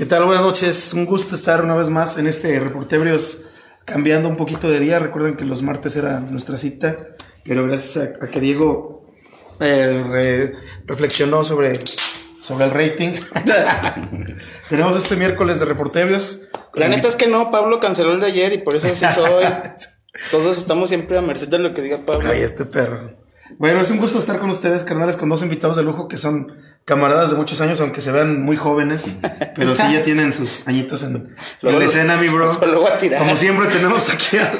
¿Qué tal? Buenas noches. Un gusto estar una vez más en este Reportebrios cambiando un poquito de día. Recuerden que los martes era nuestra cita, pero gracias a, a que Diego eh, re- reflexionó sobre, sobre el rating. Tenemos este miércoles de Reportebrios. La neta es que no, Pablo canceló el de ayer y por eso sí soy. Todos estamos siempre a merced de lo que diga Pablo. Ay, este perro. Bueno, es un gusto estar con ustedes, carnales, con dos invitados de lujo que son camaradas de muchos años, aunque se vean muy jóvenes, pero sí ya tienen sus añitos en, en Luego la escena, mi bro. lo voy a tirar. Como siempre tenemos aquí a-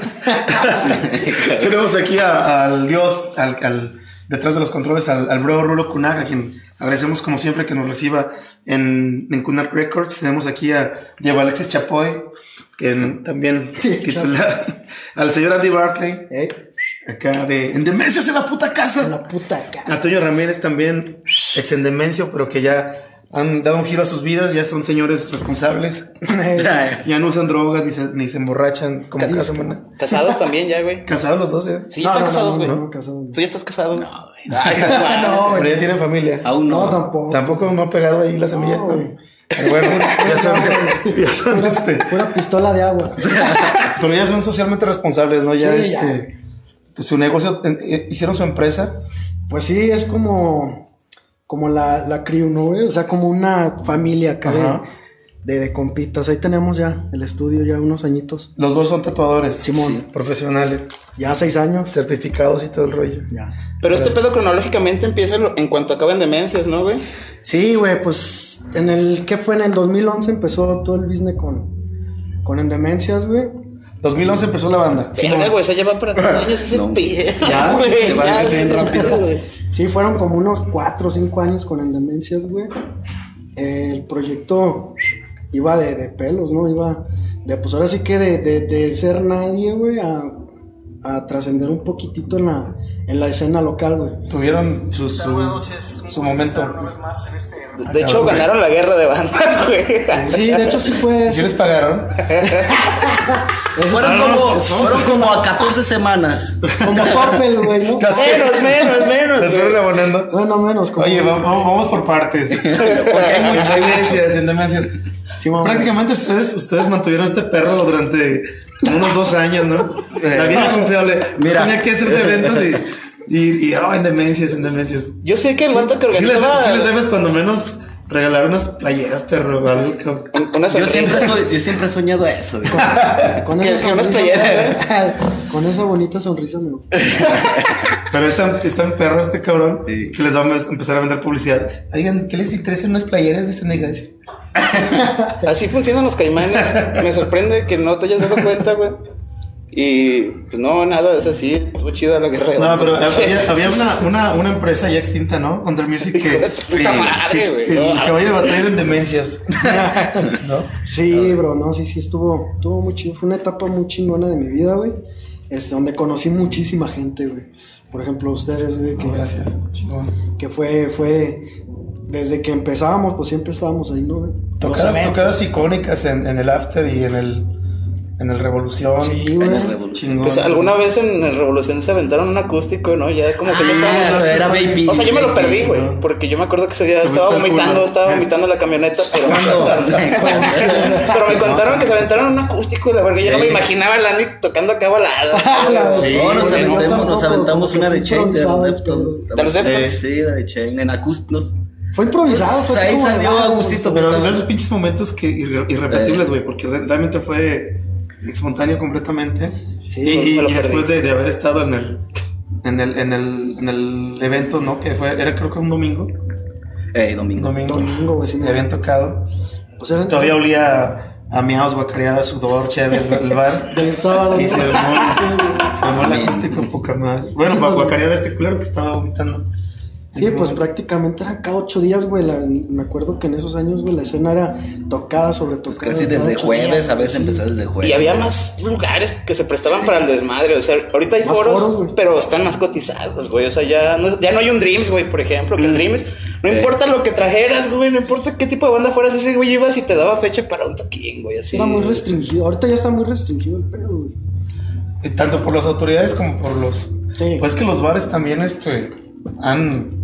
tenemos aquí a- al dios, al, al- detrás de los controles, al, al bro Rulo Kunaga, a quien agradecemos como siempre que nos reciba en, en Kunag Records. Tenemos aquí a Diego Alexis Chapoy, que también titular, al señor Andy Barclay, ¿Eh? Acá de En Demencias en la puta casa. La puta casa. A Toño Ramírez también, ex en demencio, pero que ya han dado un giro a sus vidas, ya son señores responsables. ya no usan drogas ni se, ni se emborrachan como cada semana. Casados también ya, güey. Casados los dos, ¿eh? Sí, ya están casados, güey. No, no. ¿Tú ya estás casado? No, güey. no, Pero ya tienen familia. Aún No, no. tampoco. Tampoco no ha pegado ahí la semilla. No, güey. Pero bueno, ya son, ya son, este, Pura pistola de agua. pero ya son socialmente responsables, ¿no? Ya Sí, ya. este, pues, su negocio, eh, hicieron su empresa. Pues sí, es como, como la, la crew, ¿no, güey? O sea, como una familia acá de, de, de compitas. Ahí tenemos ya el estudio, ya unos añitos. Los dos son tatuadores. Simón. Sí, profesionales, Ya seis años. certificados y todo el rollo. Ya. Pero este pedo cronológicamente empieza en cuanto acaban demencias, ¿no, güey? Sí, güey, pues en el, ¿qué fue? En el 2011 empezó todo el business con, con endemencias, güey. 2011 empezó la banda. Verga, güey, se lleva para tres años ese No. pedo. Ya, güey, se va güey. rápido. Sí, fueron como unos cuatro o cinco años con endemencias, güey. El proyecto iba de, de pelos, ¿no? Iba de, pues ahora sí que de, de, de ser nadie, güey, a, a trascender un poquitito en la, en la escena local, güey. Tuvieron su, su, su momento. De hecho, ganaron la guerra de bandas, güey. Sí, de hecho sí fue... ¿Sí les pagaron? Eso Fueron como, eso fueron como a 14 semanas. como Coppel, güey, ¿no? Menos, menos, menos. Les güey. fueron abonando. Bueno, menos. Como, Oye, va- vamos, vamos por partes. Porque hay muchas demencias, en demencias. Sí. Prácticamente ustedes, ustedes mantuvieron este perro durante unos dos años, ¿no? La vida confiable. Mira. Tenía que hacer eventos y, y, y oh, en demencias, en demencias. Yo sé que el vato que Sí les, organizaba sí les debes cuando menos regalar unas playeras, perro. algo, cabrón. un- una Yo siempre, soy- yo siempre he soñado eso. Con esa que unas playeras, con esa bonita sonrisa, me Pero está, está en perro este cabrón Sí. que les va a em- empezar a vender publicidad. Oigan, ¿qué les interesan unas playeras de su negocio? Así funcionan los caimanes. Me sorprende que no te hayas dado cuenta, güey. Y pues no, nada, es así. Estuvo chida la guerra de No, pero había, había una, una, una empresa ya extinta, ¿no? Under Music que, Puta madre, que, güey. que- No, que vaya a batallar en demencias. ¿No? Sí, bro, no, sí, sí, estuvo, estuvo muy chido. Fue una etapa muy chingona de mi vida, güey. Este, donde conocí muchísima gente, güey. Por ejemplo, ustedes, güey, que, No, gracias. Chingón. que fue, fue, desde que empezábamos, pues siempre estábamos ahí, ¿no, güey? Tocadas, icónicas en, en el After y en el, en el Revolución. Sí, En güey. el Revolución. Chingón. Pues alguna vez en el Revolución se aventaron un acústico, ¿no? Ya como que yo Ah, estaba. era baby. O sea, yo me lo perdí, güey. ¿no? Porque yo me acuerdo que ese día estaba vomitando, estaba Es- vomitando la camioneta, pero. Me contaron que se aventaron un acústico y la verga. Yo no me imaginaba a Lani tocando acá balada. Sí, No, nos aventamos, nos aventamos una de fue Chain de los Deftones. ¿De los Deftones? Eh, Sí, la de Chain. En acústicos. Fue improvisado, fue Pues ahí como de salió vagos, Agustito, güey. Pero de esos pinches momentos que irre- irrepetibles, Eh. güey, porque re- realmente fue espontáneo completamente. Sí, y después de, de haber estado en el, en el, en el, en el evento, ¿no? Que fue, era creo que un domingo. Eh, domingo. Domingo. Domingo, güey, sí, Y me- habían tocado. Pues eran Todavía olía a miaos, guacareada, sudor, chévere, el, bar. del sábado. Y se armó, se armó el acústico poca madre. Bueno, gua- guacareada este culero que estaba vomitando. Sí, pues prácticamente eran cada ocho días, güey. la- me acuerdo que en esos años, güey, la escena era tocada sobre tocada. Pues casi desde jueves, días, a veces sí. empezó desde jueves. Y había más lugares que se prestaban para el desmadre. O sea, ahorita hay Más foros, pero están más cotizados, güey. O sea, ya no, ya no hay un Dreams, güey, por ejemplo. Que el Dreams, no Sí. importa lo que trajeras, güey, no importa qué tipo de banda fueras, ese güey ibas y te daba fecha para un toquín, güey. Así. Era muy restringido. Ahorita ya está muy restringido el pedo, güey. Tanto por las autoridades como por los. Sí. Pues que los bares también este, han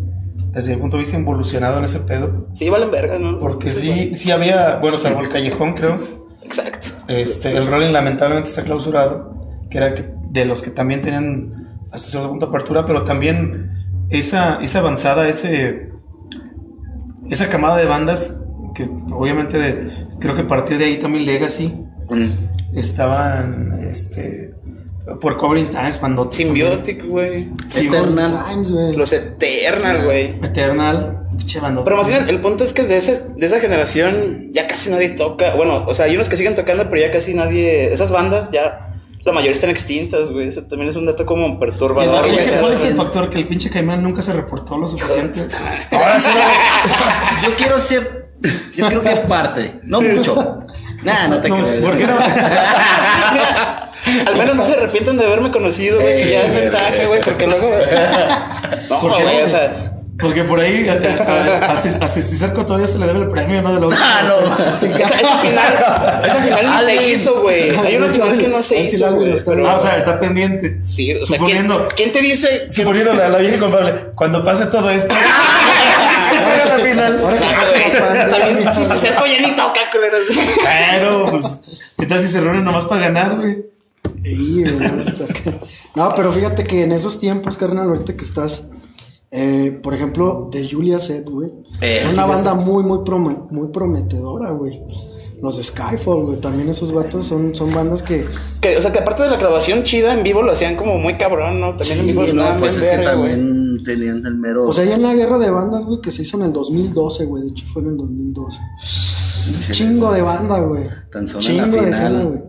desde mi punto de vista, involucionado en ese pedo. Sí, valen verga, ¿no? Porque sí, sí había, bueno, salvo el callejón, creo. Exacto. Este, el Rolling lamentablemente está clausurado, que era el que- de los que también tenían hasta cierto punto apertura, pero también esa, esa avanzada, ese, esa camada de bandas, que obviamente creo que partió de ahí también Legacy, Mm. estaban, este, por Covering Times, Bandote. Symbiotic, güey. Eternal. Times, güey. Los Eternal, güey. Eternal, pinche bandote. Pero más bien, el punto es que de, ese, de esa generación ya casi nadie toca. Bueno, o sea, hay unos que siguen tocando, pero ya casi nadie. Esas bandas ya. La mayoría están extintas, güey. Eso también es un dato como perturbador. ¿Cuál es el factor? Que el pinche Caimán nunca se reportó lo suficiente. Ahora sí, yo quiero ser. Yo creo que parte, no mucho. Nah, no te No, creo. ¿Por qué no? Al menos no se arrepienten de haberme conocido, güey, que ya es ventaja, güey, porque luego. No, ¿Por qué güey, no? o sea. Porque por ahí a, a, a, Cesarco todavía se le debe el premio, ¿no? De la Ah, no. Esa, esa final, esa final ni se Alguien. hizo, güey. Hay una final que no se hizo, güey. Ah, o sea, está pendiente. Sí, o sea, ¿quién, suponiendo, quién te dice? suponiendo la, la vieja culpable, cuando pase todo esto, esa era la final. También, acerco ya ni toca, culeros. Pero, pues, ¿qué tal si se reúnen nomás para ganar, güey? Sí. No, pero fíjate que en esos tiempos, carnal, ahorita que estás, eh, por ejemplo, de Julia Set, güey. Eh, es una banda muy, muy, prome- muy prometedora, güey. Los de Skyfall, güey, también esos vatos son, son bandas que... Que, o sea, que aparte de la grabación chida en vivo lo hacían como muy cabrón, ¿no? También en vivo Sí, no, pues es que también tenían el mero. O sea, ya en la guerra de bandas, güey, que se hizo en el 2012, güey. De hecho, fue en el 2012. Chingo de banda, güey. Tan solo en Chingo la de final. escena, güey.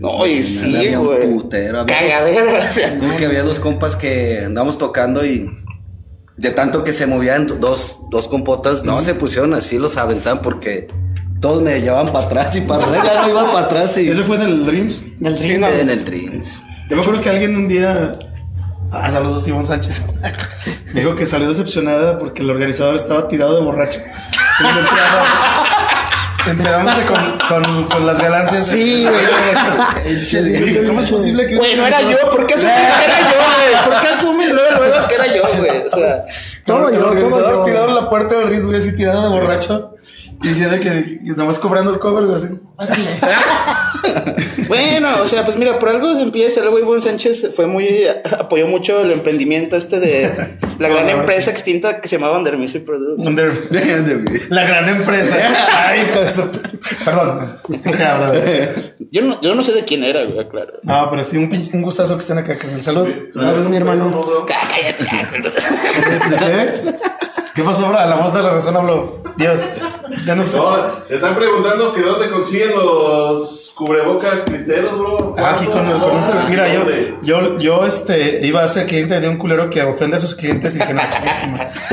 No, y sí, había un güey. putero, había- o sea. Creo que había dos compas que andábamos tocando y de tanto que se movían dos, dos compotas, no se pusieron así, los aventaban porque todos me llevaban para atrás y para atrás, ya no iban para atrás y Ese fue en el Dreams. En el Dream, en el Dreams. Yo me acuerdo que alguien un día. Ah, saludos, Iván Sánchez. Me dijo que salió decepcionada porque el organizador estaba tirado de borracho. Enterándose con, con, con las ganancias. Sí, güey. ¿cómo es posible que.? Güey, no era yo. ¿Por qué asumen que era yo, güey? ¿Por qué asumen luego, luego que era yo, güey? O sea, Todo yo, todo yo. tirado en la puerta del Riz, güey, así tirado de borracho. Diciendo que y nada más cobrando el cover, güey, así. bueno, o sea, pues mira, por algo se empieza. El güey Bon Sánchez fue muy. apoyó mucho el emprendimiento este de la gran empresa extinta que se llamaba Under Music Products. Under- La gran empresa. Ay, hijo de su- Perdón. Yo no, yo no sé de quién era, güey, claro. No, pero sí, un, un gustazo que estén acá. Salud. Gracias, mi hermano. Cállate, ya, güey. ¿Qué? ¿Qué pasó ahora? La voz de la razón habló. Dios. Ya nos. No, están preguntando que dónde consiguen los cubrebocas cristeros, bro. Ah, Aquí con, con un servidor. Mira, yo, yo, yo este, iba a ser cliente de un culero que ofende a sus clientes y dije, no,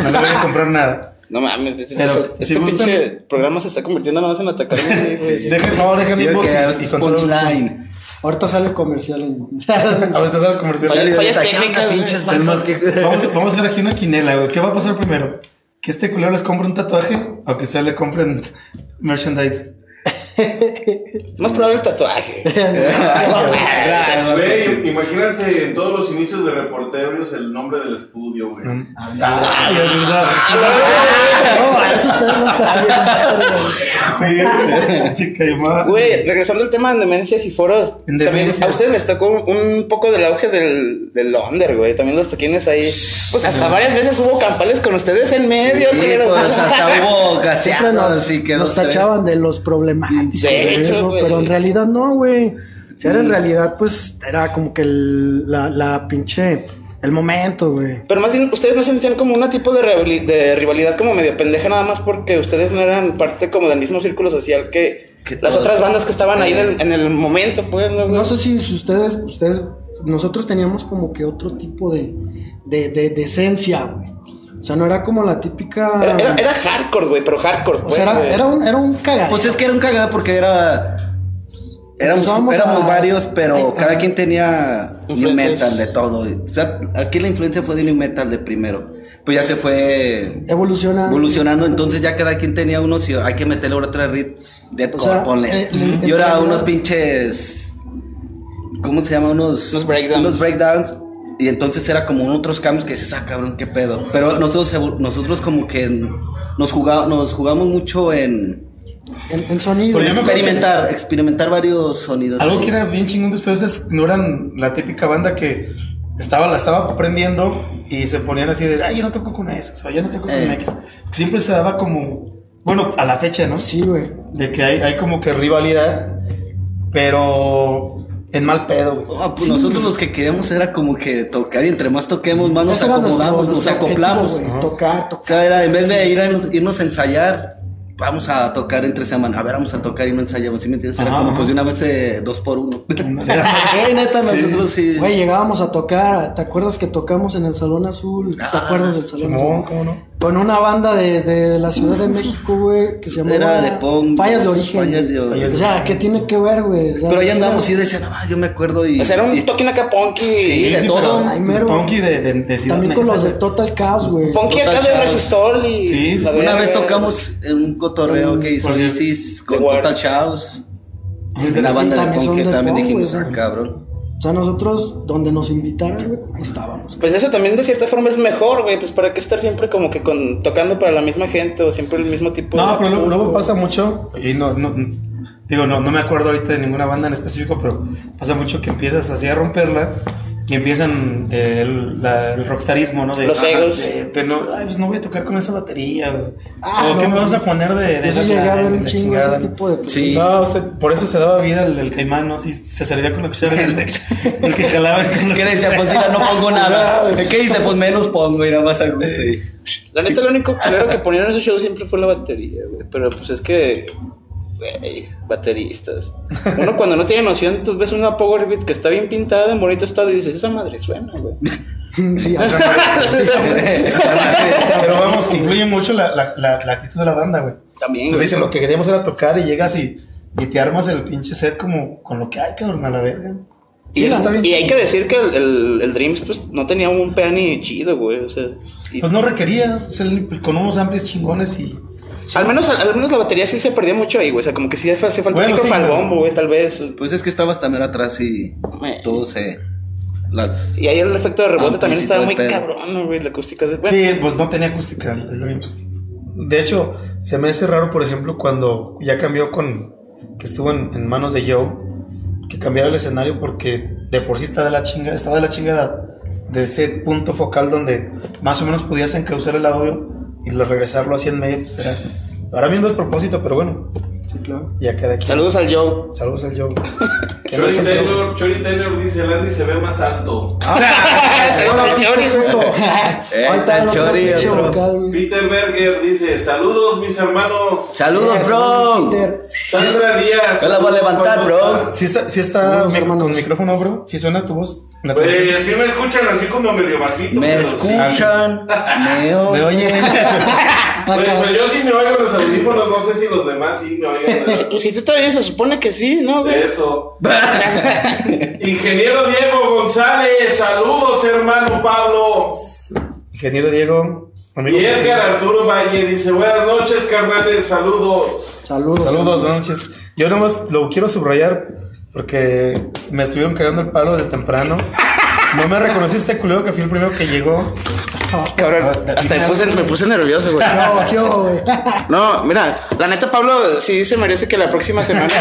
no le voy a comprar nada. No mames, este, Pero, este si gustan- pinche programa se está convirtiendo nada más en atacarme, güey. Dejen, no, dejen inbox y, y con punchline. Ahorita sale el comercial en... Ahorita sale el comercial. Fallas- fallas técnicas, pinches vamos, vamos a hacer aquí una quinela, güey. ¿Qué va a pasar primero? ¿Que este culero les compre un tatuaje o que ustedes le compren merchandise? Más probable el tatuaje. Güey, imagínate en todos los inicios de reporteros el nombre del estudio, güey. Chica llamada. Güey, regresando al tema de demencias y foros, también a ustedes les tocó un poco del auge del, del under, güey. También los toquines ahí. Pues hasta varias veces hubo campales con ustedes en medio, pues hasta hubo Siempre gaseados nos, tachaban de los problemáticos De eso, pero en realidad no, güey. O sea, era en realidad, pues, era como que el- la, la pinche... El momento, güey. Pero más bien, ustedes no sentían como una tipo de, de rivalidad como medio pendeja nada más porque ustedes no eran parte como del mismo círculo social que, Que las otras bandas que estaban ahí en el, en el momento, pues, ¿no? No sé si si ustedes, ustedes, nosotros teníamos como que otro tipo de, de, de, de esencia, güey. O sea, no era como la típica... Era, era, era hardcore, güey, pero hardcore, o pues, sea, era, era un, era un cagado. Pues es que era un cagada porque era. Éramos, éramos a- varios, pero eh, cada ajá. quien tenía new metal de todo. O sea, aquí la influencia fue de new metal de primero. Pues ya se fue Evolucionando. evolucionando, entonces ya cada quien tenía unos y hay que meterle ahora otra rit deathcore, O sea, ponle. eh, y ahora unos pinches ¿cómo se llama? Unos Unos breakdowns. unos breakdowns Y entonces era como otros cambios que dices, ah, cabrón, qué pedo. Pero nosotros, nosotros como que nos, jugaba, nos jugamos mucho en En, en sonido. Experimentar, experimentar varios sonidos. Algo ahí. que era bien chingón de ustedes es no eran la típica banda que estaba, la estaba aprendiendo y se ponían así de, ay, yo no toco con esas, o yo no toco con Eh. X. Siempre se daba como, bueno, a la fecha, ¿no? Sí, güey. De que hay, hay como que rivalidad, pero en mal pedo, güey. Ah, pues nosotros los que queríamos era como que tocar y entre más toquemos, más nos acomodamos, nos acoplamos. objetivo, güey, Tocar, O tocar. sea, era en vez de ir a, irnos a ensayar, vamos a tocar entre semana. A ver, vamos a tocar y no ensayamos. ¿Sí me entiendes? Era Ajá, como ajá. pues de una vez eh, dos por uno. Ey, neta, nosotros sí. Güey, llegábamos a tocar. ¿Te acuerdas que tocamos en el Salón Azul? ¿Te Ah, acuerdas del Salón Simón, Azul? ¿cómo no? Con una banda de, de la Ciudad de México, güey, que se llamaba Era de punk. Fallas de Origen. Fallas de Origen. O sea, ¿qué tiene que ver, güey? O sea, Pero ahí andamos y era- yo decía, no, más, yo me acuerdo y. O sea, era un y- toque acá punky. Sí, de todo. Ay, mero. Punky de, de, de Ciudad También con los de. Total Chaos, güey. Punky acá de resistol y. Sí, sí, sí. Una vez tocamos en un cotorreo que hizo Isis con. Total Chaos. Una banda de punk que también dijimos, ah, cabrón. O sea, nosotros, donde nos invitaran, güey, ahí estábamos. Pues eso también de cierta forma es mejor, güey. Pues para qué estar siempre como que con, tocando para la misma gente o siempre el mismo tipo No, de. pero luego, luego pasa mucho, y no, no, digo, no, no me acuerdo ahorita de ninguna banda en específico, pero pasa mucho que empiezas así a romperla y empiezan eh, el, la- el rockstarismo, ¿no? De, Los ah, egos. De, de no, ay, pues no voy a tocar con esa batería, güey. Ah, o no, qué me sí. vas a poner de, de Eso llegué a ver un chingo chingada, ese ¿no? tipo de. Sí. No, o sea, por eso se daba vida el, el caimán, ¿no? Si se servía con la cuchara el, el que jalaba. con ¿Qué decía? Pues sí, no pongo nada. ¿Qué dice? Pues menos pongo y nada más a gusto. La neta, lo único claro que ponían en esos shows siempre fue la batería, güey. Pero pues es que. Güey, bateristas. Uno cuando no tiene noción, tú ves una Power Beat que está bien pintada, en bonito estado y dices, esa madre suena, güey. Sí, Pero vamos, influye mucho la, la, la, la actitud de la banda, güey. También, Entonces dicen, lo que queríamos era tocar y llegas y, y te armas el pinche set como con lo que hay, cabrón, a la verga. Y, Sí, es- está bien y hay que decir que el, el, el Dreams pues no tenía un PA ni chido, güey. O sea, y- Pues no requerías, o sea, con unos amplios chingones y... al, menos, al, menos la batería sí se perdía mucho ahí, güey. O sea, como que sí hace falta Bueno, sí, para el bombo, güey, tal vez. Pues es que estabas también atrás y Eh. todo se. Las. Y ahí el efecto de rebote también sí, estaba muy cabrón, güey. La acústica de. bueno, Sí, pues no tenía acústica. De hecho, se me hace raro, por ejemplo, cuando ya cambió con... Que estuvo en, en manos de Joe, que cambiara el escenario porque de por sí está de la chingada, estaba de la chingada de ese punto focal donde más o menos podías encauzar el audio y lo regresarlo así en medio, pues era... Ahora mismo es propósito, pero bueno, sí, claro. ya queda aquí. Saludos al Joe. Saludos al Joe. Chori. Taylor, Chori Taylor dice, el Andy se ve más alto. Saludos al Chori, güey. Chori, otro. Peter Berger dice, saludos mis hermanos. ¡Saludos, bro! Sandra Díaz. Yo la voy a levantar, bro. Sí está, sí está con micrófono, bro. Sí suena tu voz. Pues sí me escuchan así como medio bajito. Me escuchan, me Me oyen. oye. Pues, pues yo sí me oigo los audífonos, no sé si los demás sí me oigan. Si, si tú todavía se supone que sí, ¿no, güey? Eso. Ingeniero Diego González, saludos hermano Pablo. Ingeniero Diego. Amigo. Y Edgar Arturo Valle dice, buenas noches carnales, saludos. Saludos. Saludos, buenas noches. Yo nomás lo quiero subrayar porque me estuvieron cagando el palo desde temprano. No me reconocí este culero que fui el primero que llegó. Cabrón, hasta me puse, me puse nervioso, güey. No, ¿qué güey? No, mira, la neta, Pablo sí se merece que la próxima semana.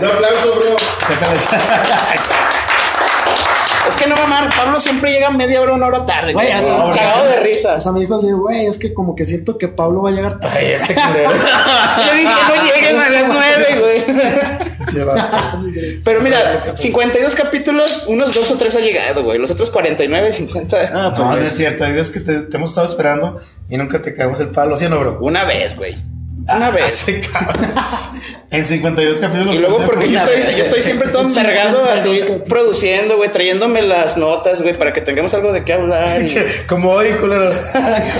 Un aplauso, bro. es que no mamar, Pablo siempre llega media hora, una hora tarde, güey. Hasta- Cagado de risa. Hasta me dijo el Diego, güey, es que como que siento que Pablo va a llegar tarde. Ay, este culero. Yo dije, no lleguen a las nueve, güey. Pinche vato. Pero mira, 52 capítulos, unos dos o tres ha llegado, güey. Los otros 49, 50. Ah, no, no es cierto. Es que te, te hemos estado esperando y nunca te cagamos el palo. ¿Sí o no, bro? Una vez, güey. Una vez. Así, cabrón. En 52 capítulos. Y luego porque yo estoy, vez. yo estoy siempre todo envergado así, produciendo, güey, trayéndome las notas, güey, para que tengamos algo de qué hablar. Pinche, Como hoy, culero.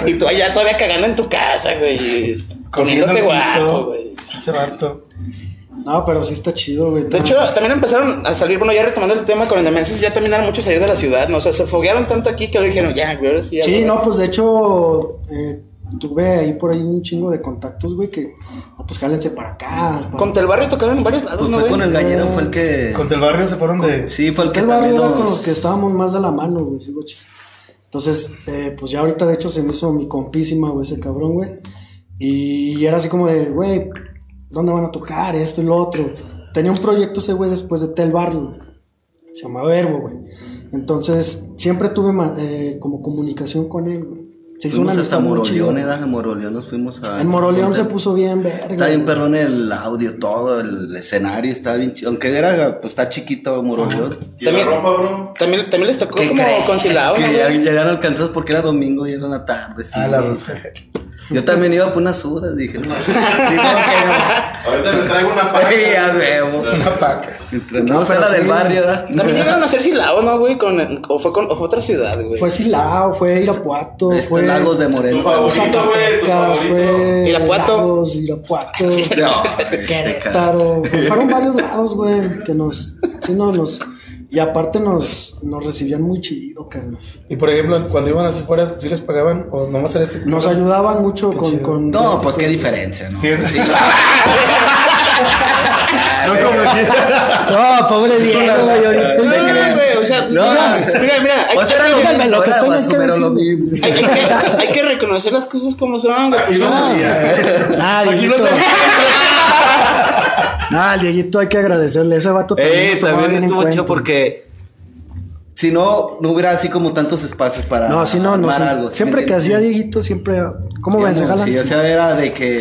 Y, y tú allá todavía cagando en tu casa, güey. El guapo, güey. Pinche vato. No, pero sí está chido, güey. De hecho, también empezaron a salir, bueno, ya retomando el tema con el Demences, ya también era mucho salir de la ciudad, ¿no? O sea, se foguearon tanto aquí que le dijeron, ya, güey, ahora sí. ya, Sí, güey. no, pues de hecho, eh, tuve ahí por ahí un chingo de contactos, güey, que, pues jálense para acá. para- Contra el barrio tocaron en varios lados, Pues ¿no, fue güey? con el gallero, fue el que. Contra el barrio se fueron de. Sí, fue el que El barrio con los que estábamos más de la mano, güey, sí, bochis. Entonces, eh, pues ya ahorita de hecho se me hizo mi compísima, güey, ese cabrón, güey. Y era así como de, güey, ¿dónde van a tocar? Esto y lo otro. Tenía un proyecto ese güey después de Tel Barrio. Se llamaba Verbo, güey. Entonces, siempre tuve eh, como comunicación con él, güey. Se hizo Fuimos una hasta Moroleón. ¿eh? En Moroleón nos fuimos a. En Moroleón se puso bien verga. Está bien perrón el audio, todo, el escenario está bien chido. Aunque era, pues está chiquito Moroleón. ¿Y la También- ropa, bro? También, también les tocó ¿Qué como crees? conciliado, Que ¿no, ya llegaron alcanzados porque era domingo y era la tarde. sí. Ah, la Yo también iba por unas horas, dije, no, digo que no. Ahorita le traigo una paja. Sí, ya veo. Una paca. No, No, fue la del barrio, ¿verdad? También llegaron a hacer silao, ¿no, güey? Con, o, fue con, o fue otra ciudad, güey. Fue Silao, fue Irapuato, Este, fue... Lagos de Tu Moreno. favorito, güey, tu favorito. fue Irapuato. Lagos, Irapuato, No, Querétaro, fue- fueron varios lados, güey, que nos, sí, no, nos, y aparte nos, nos recibían muy chido, carnal. Y por ejemplo, cuando iban así fuera, ¿sí les pagaban? ¿O nomás era este? Nos ayudaban mucho Qué con, con... No, pues qué diferencia, ¿no? Sí, Sí, No, como No, pobre Diego, güey, ahorita. No, no, no, güey, o sea, No, mira, o sea, mira, mira, hay, O sea, era lo díganme mismo, lo que tengas que lo decir. mismo. hay- hay que, hay que reconocer las cosas como son, güey. Pues, no no. sabía. Ah, Aquí Dieguito. no se- Nah, al Dieguito hay que agradecerle. Ese vato también, también bien en estuvo cuenta. chido porque si no, no hubiera así como tantos espacios para No, si no, no. sí. algo. ¿sí siempre que hacía? Dieguito, siempre. ¿Cómo ven? ¿Se jalan? Sí, o sea, era de que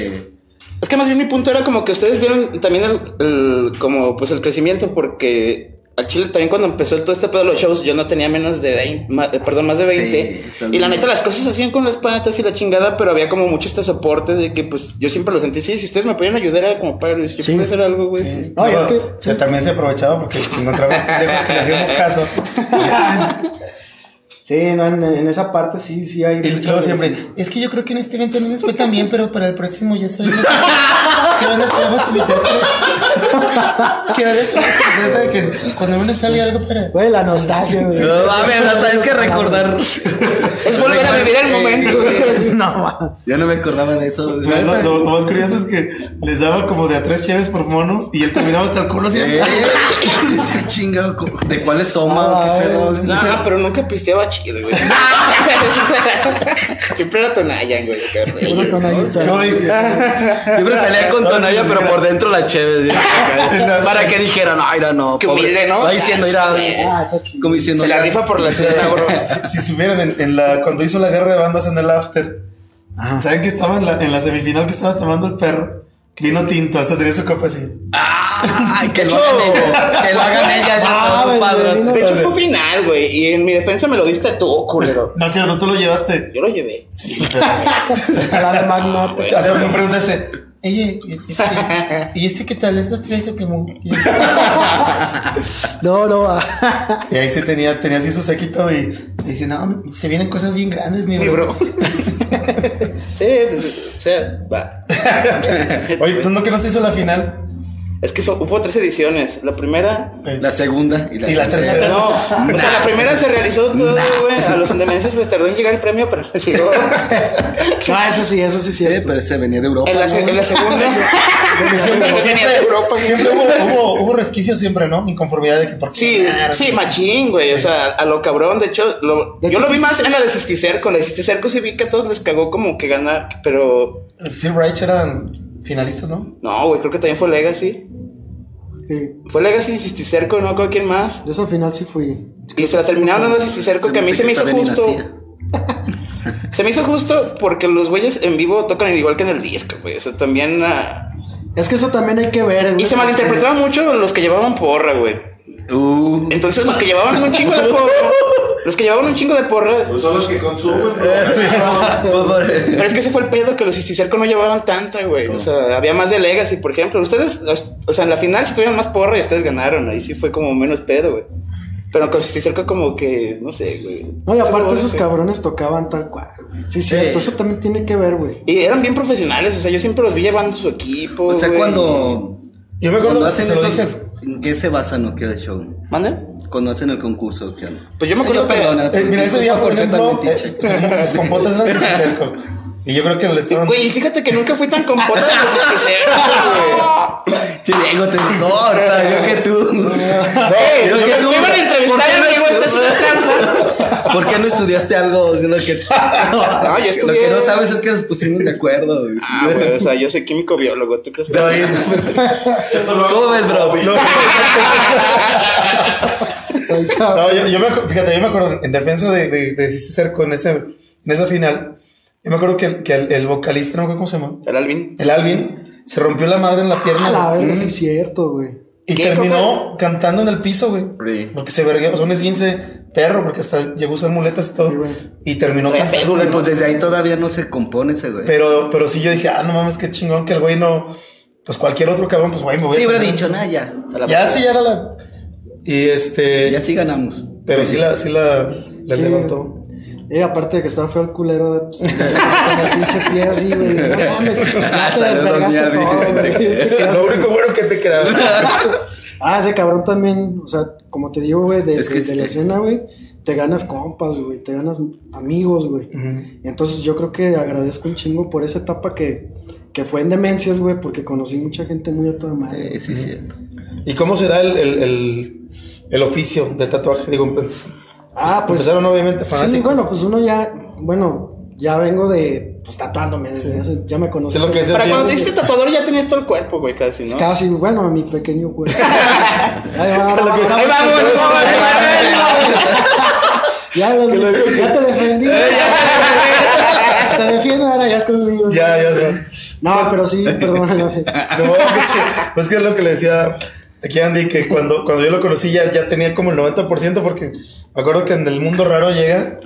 Es que más bien mi punto era como que ustedes vieron también el, el- como pues el crecimiento porque al Chile también cuando empezó todo este pedo de los shows yo no tenía menos de 20, ma- eh, perdón, más de 20 Sí, y la neta las cosas se hacían con las patas y la chingada, pero había como mucho este soporte de que pues yo siempre lo sentí, sí, si ustedes me podían ayudar era como para yo Sí. hacer algo, güey. No, y es que- o sea, también se aprovechaba porque se encontraba que le hacíamos caso. Sí, no, en, en esa parte sí, sí hay. Y mucho siempre, es que yo creo que en este evento no les fue tan bien, pero para el próximo ya sabemos que van a a invitar que van a te vamos a invitar para que cuando uno sale algo para... Güey, la nostalgia, güey. No mames, hasta es que recordar. Es volver a vivir el momento. güey. No, ma. Ya no me acordaba de eso. güey. Pero lo, lo más curioso es que les daba como de a tres chaves por mono y él terminaba hasta el culo Eh, siempre. sí, chinga, ¿de cuál estómago? Ay, ¿Qué pedo? No, pero nunca pisteaba chido, güey. Siempre era Tonayan, güey. Siempre salía con tonalla, pero por dentro la chévere. Para que dijeran, ay, no, no. Qué pobre". humilde, ¿no? Va diciendo, mira. Ah. Como diciendo. Se la rifa por la cena, bro. si, si supieran en, en la cuando hizo la guerra de bandas en el after, Ajá. ¿saben que estaba en la, en la semifinal que estaba tomando el perro? Vino tinto, hasta tenía su copa así. Ay, que lo hagan ellas. Que lo hagan ellas. ya, Ah, padre. De hecho, fue final, güey. Y en mi defensa me lo diste tú, culero. No es cierto, tú lo llevaste. Yo lo llevé. Sí, pero- La de Magnate. hasta me preguntaste, oye, ¿y este, ¿y este qué tal? ¿Estos tres o qué? mo-?" No, no. ah. Y ahí se tenía, tenía así su sequito y, y dice, no, se vienen cosas bien grandes, mi Mi bro. bro. Sí, pues, o sea, va. Oye, ¿tú no que no se hizo la final? Es que son- hubo tres ediciones. La primera. La segunda y la, Y la tercera. No, o sea, la primera se realizó todo, güey. A los independencias les tardó en llegar el premio, pero sí. Ah, eso sí, eso sí, sí. Eh, pero ese venía de Europa. En la, se- en la segunda. Venía de Europa, güey. Siempre hubo, hubo, hubo resquicio siempre, ¿no? Inconformidad de que por qué Sí, sí, machín, güey. O sea, a lo cabrón. De hecho, lo- De yo hecho, lo vi más sí. en la de Cisticerco. En la de Cisticerco sí vi que a todos les cagó como que ganar, pero Phil Reich eran finalistas, ¿no? no, güey. Creo que también fue Legacy. Sí. Fue Legacy y Cisticerco, no creo quién más. Yo eso al final sí fui. Y se la terminaron dando Cisticerco, que a mí se me hizo justo. Se me hizo justo porque los güeyes en vivo tocan igual que en el disco, güey. O sea, también. ah, Es que eso también hay que ver. güey. Y se malinterpretaban mucho los que llevaban porra, güey. Uh, Entonces, los que llevaban un chingo de porra. Los que llevaban un chingo de porras. Pues son los que consumen. bro. pues, por- Pero es que ese fue el pedo que los Cisticerco no llevaban tanta, güey. O sea, había más de Legacy, por ejemplo. Ustedes, los- o sea, en la final sí tuvieron más porra y ustedes ganaron. Ahí sí fue como menos pedo, güey. Pero con Cisticerco como que, no sé, güey. No, y aparte Sí, esos cabrones tocaban tal cual. güey. Sí, cierto. Eso también tiene que ver, güey. Y eran bien profesionales, o sea, yo siempre los vi llevando su equipo. o sea, güey. cuando. Yo me acuerdo Cuando que hacen se lo esos. ¿En qué se basan o qué show? ¿Mande? Cuando hacen el concurso. Pues yo me acuerdo que- perdona, Eh, mira, ese día, por ejemplo, metiche. eh, compotas eran de cerco. Y yo creo que le estaban. Güey, y fíjate que nunca fui tan compota de los hechiceros, Diego, te importa, yo que tú. Güey, yo me que tú. me iban a entrevistar ¿Por qué y no me digo, esta es una trampa. ¿Por qué no estudiaste algo? Lo que, No, yo lo estudié. que no sabes es que nos pusimos de acuerdo. güey. Ah, güey, o sea, yo soy químico biólogo, ¿tú crees que? No, es- lo ¿Cómo ves, bro? no, yo, yo me acuerdo, fíjate, yo me acuerdo en defensa de, de, de Hiciste Cerco en, ese, en esa final. Yo me acuerdo que, que el, el vocalista, no me acuerdo cómo se llama, ¿El Alvin? el Alvin, se rompió la madre en la pierna. Ah, la verga, Mm. sí es cierto, güey. Y ¿Qué, terminó cantando en el piso, güey. Sí. Porque se vergué, o sea, un esguince perro, porque hasta llegó a usar muletas y todo. Sí, güey. y terminó cantando. fédula, Pues desde ahí todavía no se compone ese, güey. Pero, pero sí yo dije, ah, no mames, qué chingón que el güey no. Pues cualquier otro cabrón, pues güey, me voy a Sí, hubiera dicho, nada, ya. Ya sí, ya era la. Y este. Ya sí ganamos. Pero sí la, sí la, la Sí. levantó. Y aparte de que estaba feo el culero de pues, con el pinche pie así, güey. No mames, ya te todo, güey. Lo único bueno que te quedaba. Ah, ese cabrón también, o sea, como te digo, güey, de, Es que de- sí. de la escena, güey, te ganas compas, güey, te ganas amigos, güey. Y Entonces yo creo que agradezco un chingo por esa etapa que, que fue en demencias, güey, porque conocí mucha gente muy a toda madre. Sí, sí, cierto. ¿Y cómo se da el, el, el, el oficio del tatuaje? Digo, pues, Ah, pues. empezaron obviamente fanáticos. Sí, bueno, pues uno ya, bueno, ya vengo de, pues tatuándome desde hace, ya me conocí. Lo que Para cuando te hiciste tatuador ya tenías todo el cuerpo, güey, casi, ¿no? Casi, bueno, mi pequeño güey. Ahí va, Ahí vamos, ahí vamos, ahí vamos. Ya, te defendí. te defiendo ahora ya conmigo. Ya, ya, ya. No, pero sí, perdóname. No, qué chido. Pues que es lo que le decía aquí Andy, que cuando, cuando yo lo conocí ya, ya tenía como el 90%, porque me acuerdo que en el mundo raro llega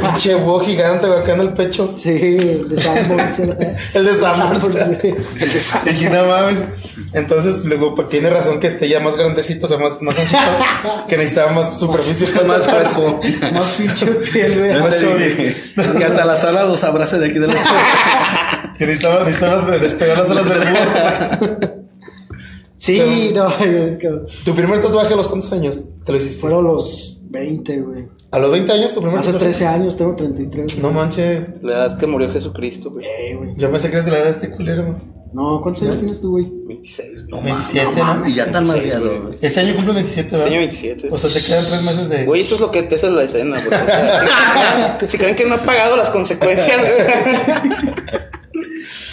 pinche búho gigante acá en el pecho. Sí, el de Sanborns. El de Sanborns. güey. Y no mames. Entonces, luego, pues, tiene razón que esté ya más grandecito, o sea, más, más anchito, que necesitaba más superficie Más cuerpo. Más pinche piel, güey. Más. Que hasta la sala los abrace de aquí de la Que necesitaba, necesitaba de- despegar las alas del búho. Sí, no, güey. ¿Tu primer tatuaje a los cuántos años te lo hiciste? fueron los 20, güey. ¿A los 20 años tu primer Hace tatuaje? 13 años, tengo 33. No manches. La edad que murió Jesucristo, güey. Eh, güey. Yo pensé que eres de la edad de este culero, güey. No, ¿cuántos años tienes tú, güey? 26. No, 27, ¿no? Y ya tan malviado, güey. Este año cumple 27, Este ¿verdad? año 27. O sea, te quedan tres meses de. Güey, esto es lo que te hace la escena, güey. O sea, si, si creen que no he pagado las consecuencias, güey.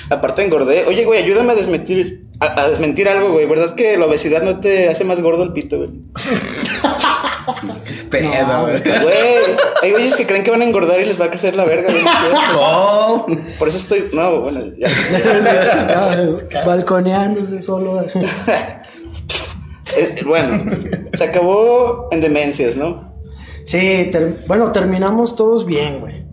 Aparte engordé. Oye, güey, ayúdame a desmentir, a, a desmentir algo, güey. ¿Verdad que la obesidad no te hace más gordo el pito, güey? Pedo, güey. Güey, hay güeyes que creen que van a engordar y les va a crecer la verga, güey. no. Por eso estoy. No, bueno, ya. Balconeándose solo. Eh, bueno, se acabó en demencias, ¿no? Sí, ter- bueno, terminamos todos bien, güey.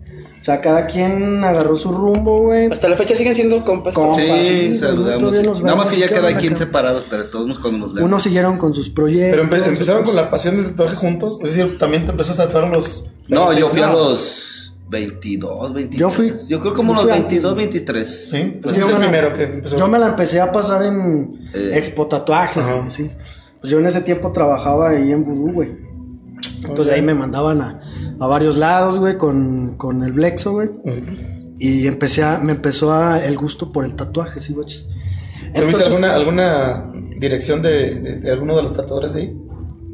O sea, cada quien agarró su rumbo, güey. Hasta la fecha siguen siendo compas. Compas. Sí, Sí, saludamos. Nada más que ya ¿qué cada quien separados, pero todos nos cuando nos vemos. Unos siguieron con sus proyectos. Pero empe- empezaron con la pasión del tatuaje juntos. Es decir, también te empezaste a tatuar a los. No, yo fui a los 22, 23. Yo fui- Yo creo como los fui 22, antes. 23. Sí, pues fuiste yo el me la- primero que empezó. Yo me la empecé a pasar en Eh. Expo Tatuajes, güey, sí. Pues yo en ese tiempo trabajaba ahí en Vudú, güey. Entonces ahí me mandaban a, a varios lados, güey, con, con el Blexo, güey. Y empecé a, me empezó a, el gusto por el tatuaje, sí, güey. ¿Tuviste alguna, alguna dirección de, de, de alguno de los tatuadores de ahí?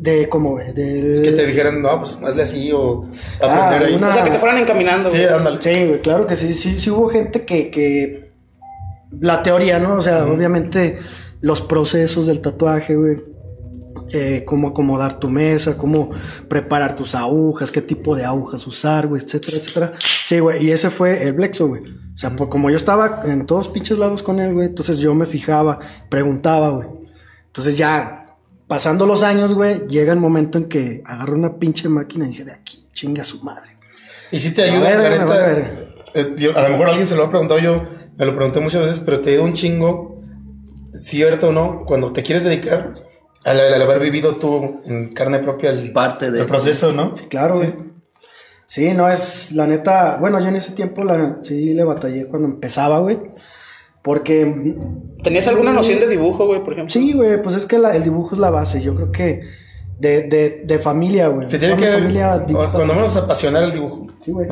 De, ¿cómo, güey? Del... Que te dijeran, no, pues hazle así o Ah, aprender ahí. O sea, que te fueran encaminando, Sí, güey. ándale. Sí, güey, claro que sí, sí, sí hubo gente que, que la teoría, ¿no? O sea, obviamente los procesos del tatuaje, güey. Eh, cómo acomodar tu mesa, cómo preparar tus agujas, qué tipo de agujas usar, güey, etcétera, etcétera. Sí, güey, y ese fue el Blexo, güey. O sea, por, como yo estaba en todos pinches lados con él, güey, entonces yo me fijaba, preguntaba, güey. Entonces ya, pasando los años, güey, llega el momento en que agarré una pinche máquina y dije, de aquí, chinga su madre. Y sí te A ayuda, ver, la me neta, vale verga. es- yo- a lo mejor alguien se lo ha preguntado yo, me lo pregunté muchas veces, pero te ayuda un chingo, cierto o no, cuando te quieres dedicar al, al haber vivido tú en carne propia el, Parte de- el proceso, ¿no? Claro, güey. Sí. no es la neta. Bueno, yo en ese tiempo la, sí le batallé cuando empezaba, güey. Porque ¿Tenías alguna noción de dibujo, güey, por ejemplo? sí, güey, pues es que la- el dibujo es la base. Yo creo que de, de, de familia, güey. Te tiene que, familia dibuja. cuando menos apasionar el dibujo. Sí, güey.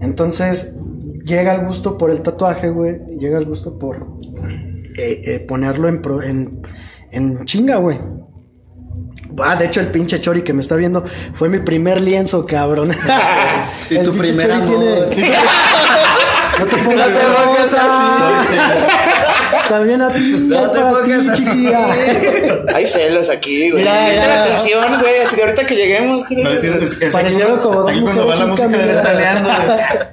Entonces, llega el gusto por el tatuaje, güey. Llega el gusto por eh, eh, ponerlo en, pro- en, en chinga, güey. Ah, de hecho, el pinche Chori que me está viendo fue mi primer lienzo, cabrón. Y El tu primer Chori amor. No te pongas No celosa. También a ti. No te pongas ti, así. chiquilla. Hay celos aquí, güey. Ya. la atención, güey. Así de ahorita que lleguemos, es- Parecieron como dos aquí cuando va la música de.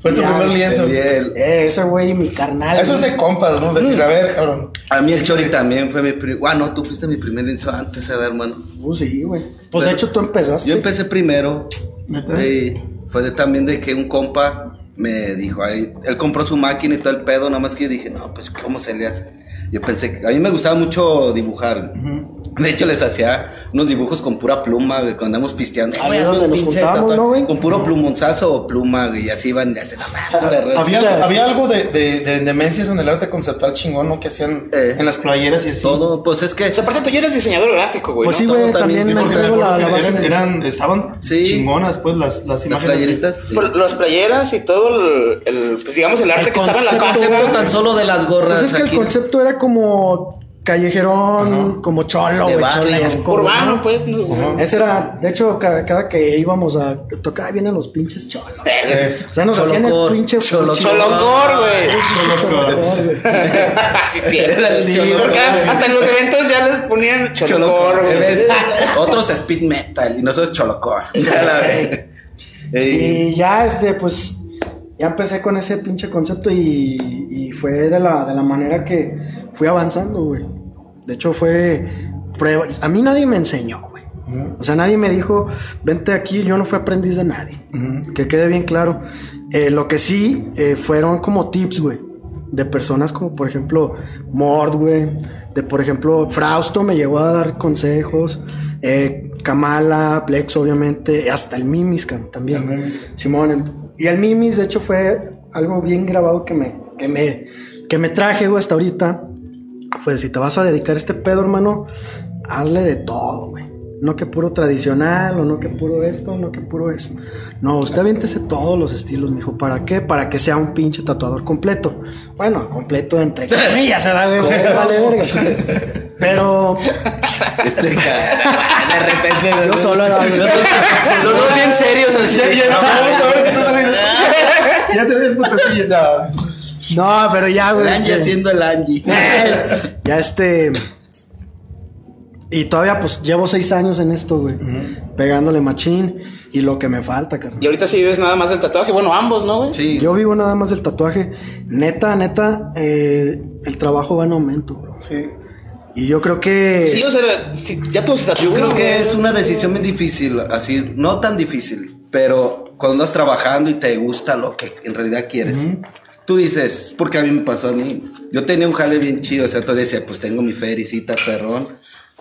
Fue tu Ya, primer lienzo. Y el- Eh, ese güey, mi carnal. Eso es de compas, ¿no? Decir, a ver, cabrón. A mí el Chori también fue mi primer. Ah, no, tú fuiste mi primer lienzo antes, ¿verdad, hermano? Uh, sí, güey. Pues de hecho tú empezaste. Yo empecé primero. ¿Neta? Sí, fue de, también de que un compa me dijo, ahí, él compró su máquina y todo el pedo, nada más que yo dije, no, pues, ¿cómo se le hace? Yo pensé que a mí me gustaba mucho dibujar. De hecho, les hacía unos dibujos con pura pluma, güey, cuando andamos pisteando. Es donde nos tatuaje ¿no, güey? Con puro plumonzazo o pluma, güey, y así iban y hacen la madre. Había, había algo de, de, de demencias en el arte conceptual chingón, ¿no? Que hacían Eh. en las playeras y así. Todo, pues es que. O sea, aparte tú ya eres diseñador gráfico, güey. Pues ¿no? sí, güey, también, también me la, la base eran, de... eran- estaban Sí. chingonas, pues, las, las Las imágenes. de- playeritas. sí. Por las playeras y todo el, el, pues digamos, el arte El que estaba en la concepto, casa, tan solo de las gorras. Pues es que el concepto era como callejerón, como cholo, güey, cholesco, Urbano, ¿no? pues. no, Ese era, de hecho, cada, cada que íbamos a tocar, vienen los pinches cholos. Eh, O sea, nos hacían el pinche cholocor. Cholocor, güey. Cholocor, hasta en los eventos ya les ponían Cholocor, Cholocor, güey. Otros speed metal y nosotros cholocor. Ya la ve. Ey. Y ya, este, pues, ya empecé con ese pinche concepto y, y fue de la, de la manera que fui avanzando, güey. De hecho, fue prueba. A mí nadie me enseñó, güey. O sea, nadie me dijo, vente aquí, yo no fui aprendiz de nadie. Que quede bien claro. Eh, lo que sí eh, fueron como tips, güey. De personas como, por ejemplo, Mord, güey. De, por ejemplo, Frausto me llegó a dar consejos. Eh, Kamala, Plex, obviamente. Hasta el Mimis también. Mimis. Simón. Y el Mimis, de hecho, fue algo bien grabado que me, que me, que me traje, güey, hasta ahorita. Fue, si te vas a dedicar a este pedo, hermano, hazle de todo, güey. No que puro tradicional, o no que puro esto, no que puro eso. No, usted aviéntese todos los estilos, mijo. ¿Para qué? Para que sea un pinche tatuador completo. Bueno, completo entre comillas, se da, güey. Vale, verga. Pero Este de repente. yo solo. Los dos bien serios así. Ya, ya, se ve el putacillo. No, pero ya, güey. El Angie este- haciendo el Angie. ya este. Y todavía, pues, llevo seis años en esto, güey. Pegándole machín. Y lo que me falta, carnal. Y ahorita sí vives nada más del tatuaje. Bueno, ambos, ¿no, güey? Sí. Yo vivo nada más del tatuaje. Neta, neta, eh, el trabajo va en aumento, bro. Sí. Y yo creo que. Sí, o sea, ya todos Yo creo que es una decisión muy difícil, así, no tan difícil, pero cuando estás trabajando y te gusta lo que en realidad quieres, tú dices, porque a mí me pasó a mí, yo tenía un jale bien chido, o sea, tú decías, pues tengo mi fericita, perrón,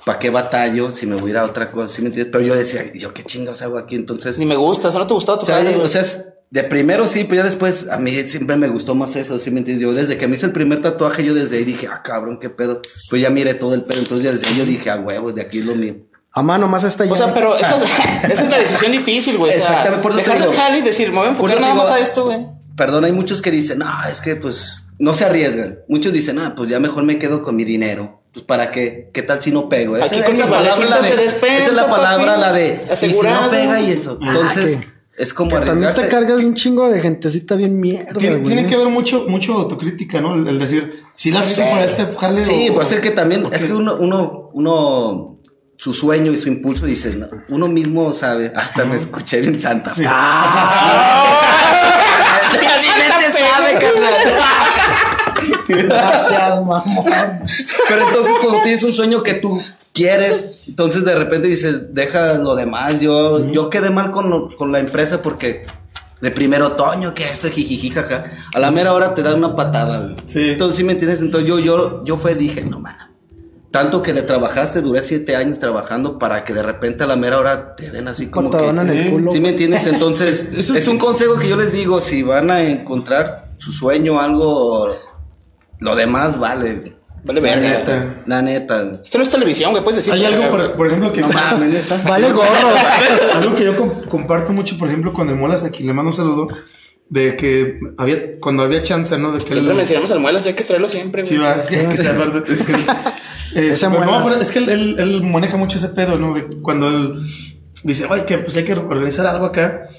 ¿para qué batallo si me voy a ir a otra cosa? ¿Sí me entiendes? Pero yo decía, ¿y yo qué chingados hago aquí? Entonces, Ni me gusta, solo te gustaba tu o sea, jale, o sea, es- de primero sí, pero ya después a mí siempre me gustó más eso, ¿sí me entiendes? Yo desde que me hice el primer tatuaje, yo desde ahí dije, ah, cabrón, qué pedo. Pues ya miré todo el pedo, entonces ya desde ahí yo dije, ah, huevo, de aquí es lo mío. A mano más está O sea, pero esa es, esa es la decisión difícil, güey. O sea, Exactamente, por dejar el jale y decir, me voy a Por enfocar nada digo, más a esto, güey. Perdón, hay muchos que dicen, no, es que pues no se arriesgan. Muchos dicen, ah, pues ya mejor me quedo con mi dinero. Pues para qué, qué tal si no pego. Aquí con mis palabra es la de despensa, esa es la palabra, papi. la de, y si Asegurado. no pega y eso. Entonces, es como que también te cargas un chingo de gentecita bien mierda, Tiene, güey. tiene que ver mucho, mucho autocrítica, ¿no? El, el decir, si la hice para este jale. Sí, o- pues es que también, es que uno, uno, uno, su sueño y su impulso dice, no, uno mismo sabe, hasta me escuché bien santa. Sí. Mi mente sabe, carnal. Gracias, mamón. Pero entonces cuando tienes un sueño que tú quieres, entonces de repente dices, deja lo demás. Yo, yo quedé mal con, lo- con la empresa porque de primer otoño, que esto, jijiji, jaja. A la mera hora te dan una patada, güey. Sí. Entonces, ¿sí me entiendes? Entonces yo, yo, yo fue, dije, no mames. Tanto que le trabajaste, duré siete años trabajando para que de repente a la mera hora te den así como que... En el sí, culo. ¿Sí me entiendes? Entonces, es un consejo que yo les digo, si van a encontrar su sueño, algo, lo demás vale. Vale, La verga. neta. La neta. Esto no es televisión, güey. Puedes decir. Hay algo, por, por ejemplo, que. No mames. Vale gorro. algo que yo com- comparto mucho, por ejemplo, con el Molas, aquí le mando un saludo. De que había, cuando había chance, ¿no? De que Siempre él- mencionamos al muelas, hay que traerlo siempre, güey. Sí, va, que se aparte- sí. Este, Ese pero no, muelas. pero es que él, él- él maneja mucho ese pedo, ¿no? De cuando él dice, ay, que pues hay que organizar algo acá.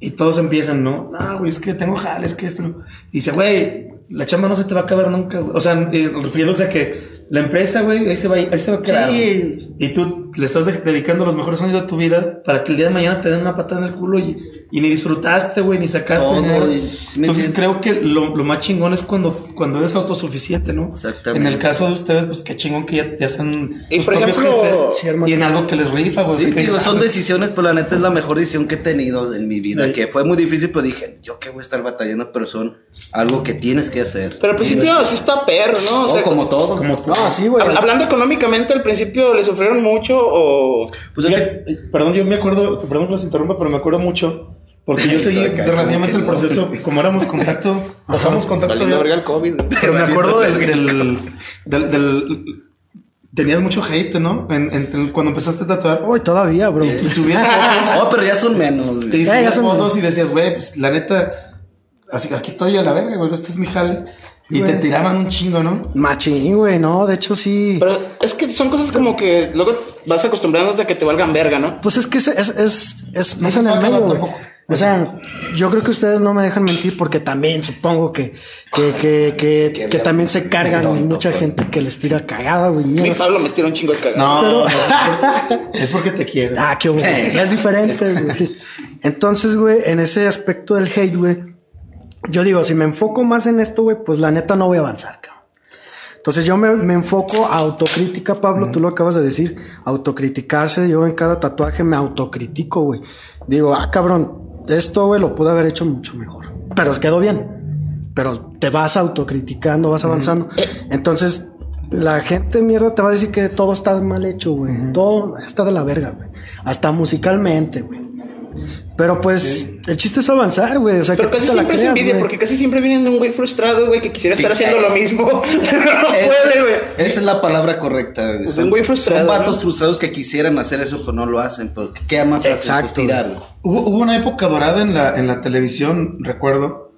Y todos empiezan, ¿no? No, güey, es que tengo jales, que esto. no". Y dice, güey, la chamba no se te va a acabar nunca, güey. O sea, eh, refiriéndose a que la empresa, güey, ahí se va, ahí se va a quedar. Sí. güey. Y tú le estás de- dedicando los mejores años de tu vida para que el día de mañana te den una patada en el culo y, y ni disfrutaste, güey, ni sacaste. Todo, nada. y- sí me Entonces entiendo. creo que lo, lo más chingón es cuando, cuando eres autosuficiente, ¿no? Exactamente. En el caso de ustedes, pues qué chingón que ya, ya son Y sus por propios ejemplo- jefes Sí, hermano. y en algo que les rifa, güey. Sí, que digo, son "Ah, decisiones, pero la neta es la mejor decisión que he tenido en mi vida. Sí. Que fue muy difícil, pero dije, yo qué voy a estar batallando, pero son algo que tienes que hacer. Pero al principio sí está perro, ¿no? O sea, como todo. Como No, sí, güey. hab- hablando económicamente, al principio le sufrieron mucho o. Pues que- Fíjate, perdón, yo me acuerdo, perdón que los interrumpa, pero me acuerdo mucho. Porque yo seguí relativamente el no. proceso, como éramos contacto, pasamos contacto. Valiendo verga el COVID. Pero me acuerdo del, del, del, del- tenías mucho hate, ¿no? En, en- en- cuando empezaste a tatuar Uy, todavía, bro. y subías fotos, Oh, pero ya son menos. güey. y Ya, son- fotos y decías, güey, pues la neta, así aquí estoy a la verga, güey, este es mi jale. Y te Güey. tiraban un chingo, ¿no? Machín, güey, no, de hecho sí. Pero es que son cosas como que luego vas acostumbrándote a que te valgan verga, ¿no? Pues es que es, es, es, es, No es se en el medio, güey. O sea, yo creo que ustedes no me dejan mentir porque también supongo que, que, que, que, que también se cargan mucha gente que les tira cagada, güey. A mí mierda. Pablo me tira un chingo de cagada. No, es porque te quiero. Ah, qué bueno. Es diferente, güey. Entonces, güey, en ese aspecto del hate, güey, yo digo, si me enfoco más en esto, güey, pues la neta no voy a avanzar, cabrón. Entonces yo me, me enfoco a autocrítica, Pablo, tú lo acabas de decir, autocriticarse, yo en cada tatuaje me autocritico, güey. Digo, ah, cabrón, esto, güey, lo pude haber hecho mucho mejor, pero quedó bien. Pero te vas autocriticando, vas avanzando. Entonces, la gente mierda te va a decir que todo está mal hecho, güey. Todo está de la verga, güey. Hasta musicalmente, güey. Pero pues, el chiste es avanzar, güey. O sea, Pero que casi siempre es creas, envidia, güey. porque casi siempre vienen de un güey frustrado, güey, que quisiera estar Sí. haciendo lo mismo, pero no Es- puede, güey. Esa es la palabra correcta. güey. Pues un güey frustrado, Son vatos ¿no? frustrados que quisieran hacer eso, pero no lo hacen. Porque ¿qué más hacen? Exacto, Pues tirar. Hubo, hubo una época dorada en la, en la televisión, recuerdo,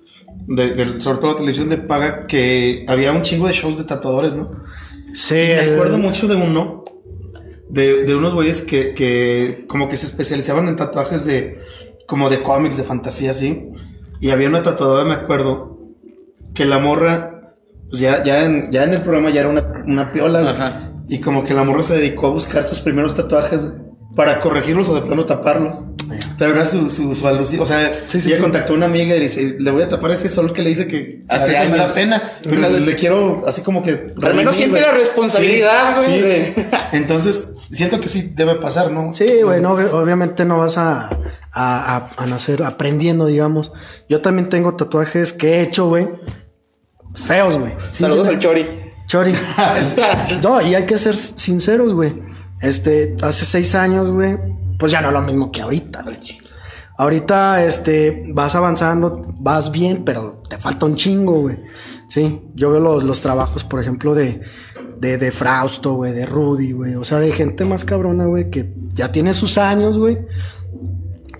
de, del- sobre todo la televisión de paga, que había un chingo de shows de tatuadores, ¿no? Sí, Me el- acuerdo mucho de uno, de, de unos güeyes que, que como que se especializaban en tatuajes de, como de cómics, de fantasía, así. Y había una tatuadora, me acuerdo, que la morra, pues ya, ya, en, ya en el programa ya era una, una piola. Ajá. Y como que la morra se dedicó a buscar sus primeros tatuajes para corregirlos o de plano taparlos. Pero era su, su, su aluci- O sea, Sí, sí, ella sí. contactó a una amiga y dice, le voy a tapar ese sol que le dice que Hace me da pena. Pero le quiero así como que... Al menos siente la responsabilidad, güey. Entonces, siento que sí debe pasar, ¿no? Sí, güey, no, obvi- obviamente no vas a, a, a- a nacer aprendiendo, digamos. Yo también tengo tatuajes que he hecho, güey. Feos, güey. Sí, Saludos sí, al Chori. Chori. no, y hay que ser sinceros, güey. Este, hace seis años, güey, pues ya no es lo mismo que ahorita. güey. Ahorita, este, vas avanzando, vas bien, pero te falta un chingo, güey. Sí, yo veo los, los trabajos, por ejemplo, de, de, de Frausto, güey, de Rudy, güey. O sea, de gente más cabrona, güey, que ya tiene sus años, güey.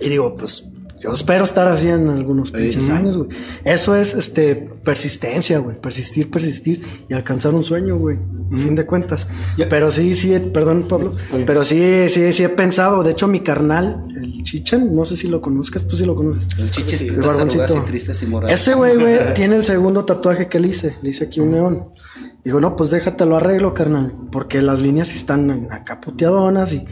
Y digo, pues, yo espero estar así en algunos pinches años, güey. Eso es, este, persistencia, güey. Persistir, persistir y alcanzar un sueño, güey. A fin de cuentas. Ya. Pero sí, sí, perdón, Pablo. Pero sí, sí, sí he pensado. De hecho, mi carnal, el Chichen, no sé si lo conozcas, tú sí lo conoces. El chichis El putas barboncito. arrugadas y tristes y morales. Ese güey, güey, tiene el segundo tatuaje que le hice. Le hice aquí un león. Digo, no, pues déjatelo arreglo, carnal. Porque las líneas están acá puteadonas y,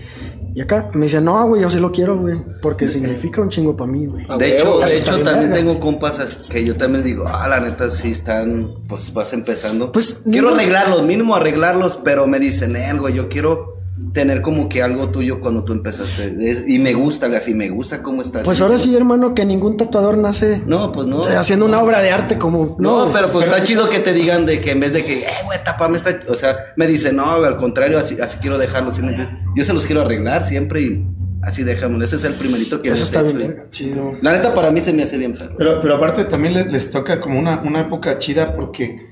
y acá. Me dice, no, güey, yo sí lo quiero, güey. Porque significa un chingo para mí, güey. De hecho, de hecho también tengo compas que yo también digo, ah, la neta sí están, pues vas empezando. Pues, quiero no- arreglarlos, mínimo arreglarlos, pero me dicen, eh, güey, yo quiero tener como que algo tuyo cuando tú empezaste. Es- y me gusta, así me gusta cómo estás. Pues ahora sí, hermano, que ningún tatuador nace No, pues no. eh, haciendo una obra de arte como. No, pero pues está chido que te digan de que en vez de que, eh, güey, tapame esta. O sea, me dicen, no, al contrario, así, así quiero dejarlo. Yo se los quiero arreglar siempre y así déjamelo. Ese es el primerito que Eso está bien. ¿eh? Chido. La neta, para mí se me hace bien, perro. Pero, pero aparte también les, les toca como una, una época chida porque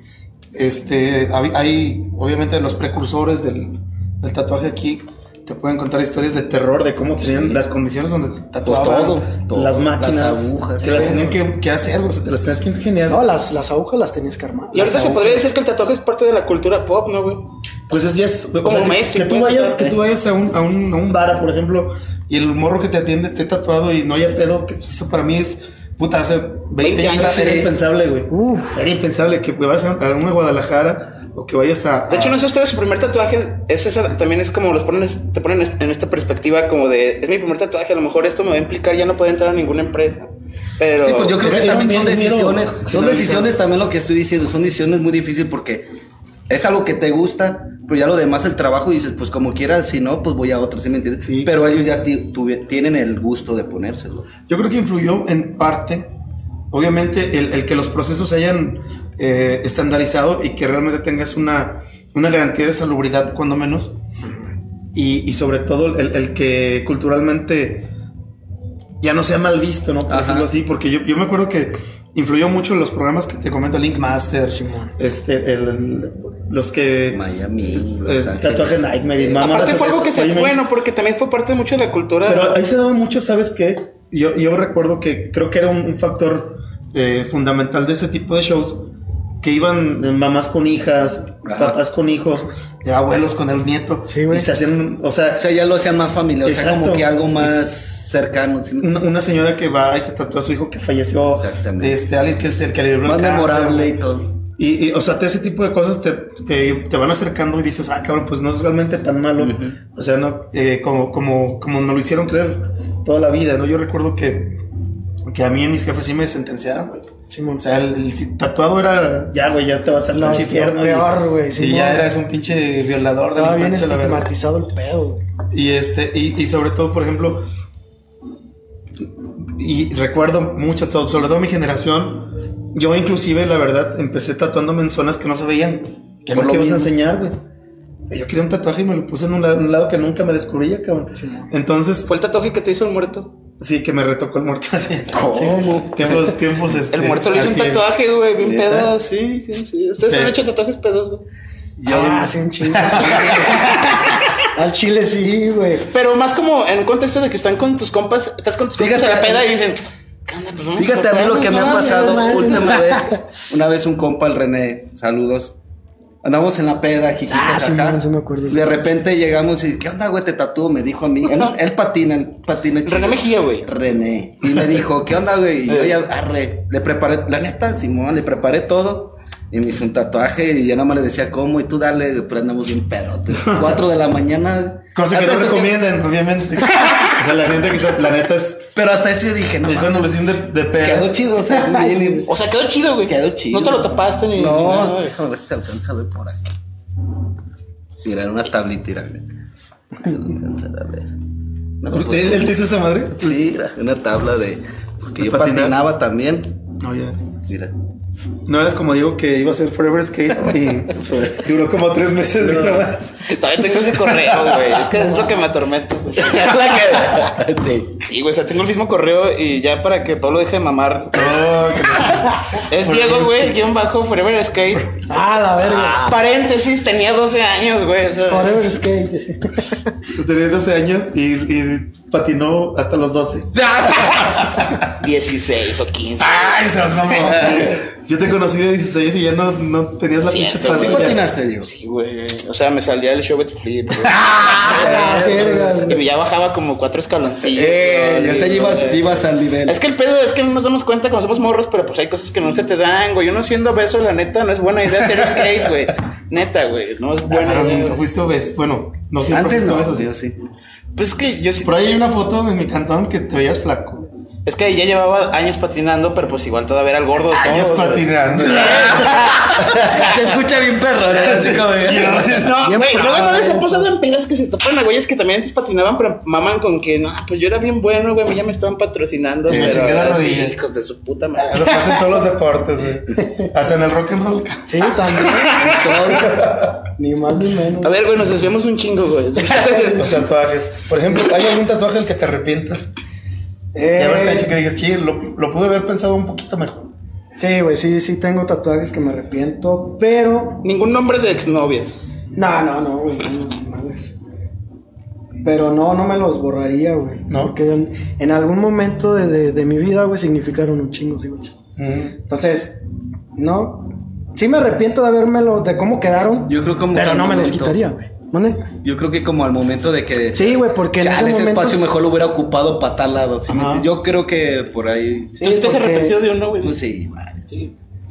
este hay, hay, obviamente los precursores del, del tatuaje aquí te pueden contar historias de terror, de cómo tenían las condiciones donde te tatuaban. Pues todo, todo. Las máquinas. Las agujas. Que las tenían que, que hacer, güey. o sea, te las tenías que ingeniar. No, las, las agujas las tenías que armar. Y ahorita se podría decir que el tatuaje es parte de la cultura pop, ¿no, güey? Pues es ya es. o sea, que- maestro, que, tú pues, vayas, que tú vayas a un, a un, a un bar, por ejemplo, y el morro que te atiende esté tatuado y no haya pedo, que eso para mí es. Puta, hace 20 20 años era sí. impensable, güey. Uf. Era impensable que vayas a a una Guadalajara o que vayas a. De hecho, no sé ustedes, su primer tatuaje es esa, también es como los ponen, te ponen en esta perspectiva como de, es mi primer tatuaje, a lo mejor esto me va a implicar ya no poder entrar a ninguna empresa. Pero... Sí, pues yo creo que también son miedo decisiones, son decisiones también lo que estoy diciendo, son decisiones muy difíciles porque es algo que te gusta, pero ya lo demás el trabajo dices, pues como quieras, si no, pues voy a otro, ¿sí me entiendes? Sí. Pero ellos ya tienen el gusto de ponérselo. Yo creo que influyó en parte, obviamente, el, el que los procesos hayan eh, estandarizado y que realmente tengas una, una garantía de salubridad, cuando menos. Y, y sobre todo el, el que culturalmente ya no sea mal visto, ¿no? Por Ajá. decirlo así, porque yo, yo me acuerdo que influyó mucho en los programas que te comento, Link Master, Simón. este, el- el- los que... Miami, Los eh, Ángeles. tatuaje Nightmare mamadas Aparte fue algo que se fue, ¿no? Porque también fue parte mucho de la cultura. pero ahí se daba mucho, ¿sabes qué? Yo, yo recuerdo que creo que era un, un factor eh, fundamental de ese tipo de shows, que iban mamás con hijas, Ajá. papás con hijos, eh, abuelos con el nieto, Sí, güey. y se hacían, o sea, O sea, ya lo hacían más familiar, o sea, como que algo más cercano. ¿sí? una, una señora que va y se tatúa a su hijo que falleció, Exactamente. este, alguien que es el que le el Más cáncer, memorable y todo. Y, y, o sea, te- ese tipo de cosas te, te, te van acercando y dices, ah, cabrón, pues no es realmente tan malo. O sea, no, eh, como, como, como nos lo hicieron creer toda la vida, ¿no? Yo recuerdo que, que a mí mis jefes sí me sentenciaron, güey. Simón. O sea, el, el tatuado era, ya, güey, ya te vas al pinche infierno. y- peor, güey, Simón. ya eras un pinche violador. Estaba bien estigmatizado el pedo, güey. Y este, y, y sobre todo, por ejemplo, y recuerdo mucho, so- sobre todo mi generación, yo inclusive, la verdad, empecé tatuándome en zonas que no se veían. Por no lo que ibas a enseñar, güey. Yo quería un tatuaje y me lo puse en un lado, un lado que nunca me descubría, cabrón. Entonces, Fue el tatuaje que te hizo el muerto. Sí, que me retocó el muerto así. ¿Cómo? Tiempos, tiempos, este, El muerto le hizo un tatuaje, güey, bien pedo. Sí, sí, sí. Ustedes Sí. han hecho tatuajes pedos, güey. ah, sí, un chingo. Al chile sí, güey. Pero más como en un contexto de que están con tus compas, estás con tus compas Fíjate, a la peda y dicen, ¿qué onda? Pues vamos Fíjate a mí lo que me ha pasado última vez. Una vez un compa, el René, saludos. Andamos en la peda, jiji, Ah, sí, sí me acuerdo. De repente llegamos y, ¿qué onda, güey? Te tatúo, me dijo a mí. Él, él patina, él patina. chido. René Mejía, güey. René. Y me dijo, ¿qué onda, güey? Y yo ya, arre, le preparé, la neta, Simón, le preparé todo. Y me hizo un tatuaje y ya nada más le decía cómo. Y tú dale, pero andamos bien pedotes. Cuatro de la mañana. Cosa que no eso recomiendan, obviamente. o sea, la gente que está, la neta es. Pero hasta eso yo dije, no. Es una mames, versión de, de peda. Quedó chido, o sea, bien- O sea, quedó chido, güey. Quedó chido. No te lo tapaste ni No, güey. déjame ver si se alcanza a ver por aquí. Mira, era una tablita, mira. Se lo alcanzan a ver. No, pues, ¿Él, él te hizo esa madre? Sí, era una tabla de. Porque ¿De yo patinaba también. No, ya. Mira. No eras como digo que iba a ser Forever Skate y duró como tres meses. nomás. Todavía tengo ese correo, güey. Es que es lo que me atormenta, sí. Güey. O sea, tengo el mismo correo y ya para que Pablo deje de mamar. Oh, Es Forever Diego, güey, guion bajo Forever Skate. Ah, la verga. Paréntesis, tenía 12 años, güey. O sea, Forever Skate. Tenía 12 años y, y patinó hasta los 12. 16 o 15. Ay, se mamó. Yo te conocí de 16 y ya no, no tenías la pinche panza. ¿sí ya. patinaste, Diego? Sí, güey. O sea, me salía el show at flip. Ah, y ya bajaba como cuatro escaloncillos. Eh, ya se ibas, ibas al nivel. Es que el pedo es que no nos damos cuenta cuando somos morros, pero pues hay cosas que no se te dan, güey. Uno siendo beso, la neta, no es buena idea hacer skate, güey. Neta, güey. No es Ah, buena pero idea. nunca fuiste obeso. Bueno, no siempre Antes no, yo sí. Pues es que yo sí. Por ahí hay una foto de mi cantón que te veías flaco. Es que ya llevaba años patinando, pero pues igual todavía era el gordo de Años todos, patinando. Se escucha bien perro, ¿no? Así como de- No, güey, luego no les ha pasado en pedas que se topan a güeyes que también antes patinaban, pero maman con que, no, pues yo era bien bueno, güey, a mí ya me estaban patrocinando. Y me pero la sí, hijos de su puta madre. Lo pasa en todos los deportes, güey. Hasta en el rock and roll. Sí, también. Ni más ni menos. A ver, güey, nos desviamos un chingo, güey. Los tatuajes. Por ejemplo, ¿hay algún tatuaje del que te arrepientas? De haberte hecho que Eh, digas, sí, lo, lo pude haber pensado un poquito mejor. sí, güey, sí, sí tengo tatuajes que me arrepiento, pero... Ningún nombre de exnovias. No, no, no, güey, no, mames. Pero no, no me los borraría, güey. ¿No? Porque en, en algún momento de, de- de mi vida, güey, significaron un chingo, sí, güey. Mm. Entonces, no. Sí me arrepiento de habérmelo, de cómo quedaron. Yo creo como Pero que no me los quitaría, güey. ¿Mande? Yo creo que como al momento de que... Sí, güey, porque en Chale, ese ese momento- espacio mejor lo hubiera ocupado para tal lado. Yo creo que por ahí... Sí, ¿Tú has porque- arrepentido de uno, güey? Pues sí, varios.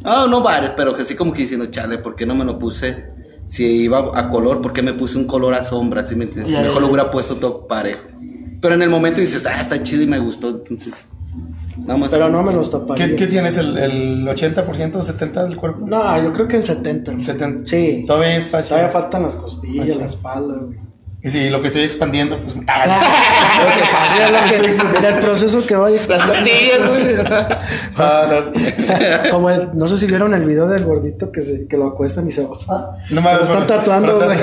No, no varios, pero que sí como que diciendo, chale, ¿por qué no me lo puse? Si iba a color, ¿por qué me puse un color a sombra? ¿Sí me entiendes? Ya, Mejor ya, lo hubiera puesto todo parejo. Pero en el momento dices, ah, está chido y me gustó, entonces... Nada más. Pero no me los taparía. ¿Qué, qué tienes? ¿El, el 80% o 70% del cuerpo? No, yo creo que el 70. El 70. Sí. Todavía hay espacio. Todavía faltan las costillas, la espalda, güey. Y si lo que estoy expandiendo, pues. Del proceso que vaya Las costillas, güey. Ah, no. Como el- no sé si vieron el video del gordito que, se, que lo acuestan y se va. No me lo están tatuando, güey.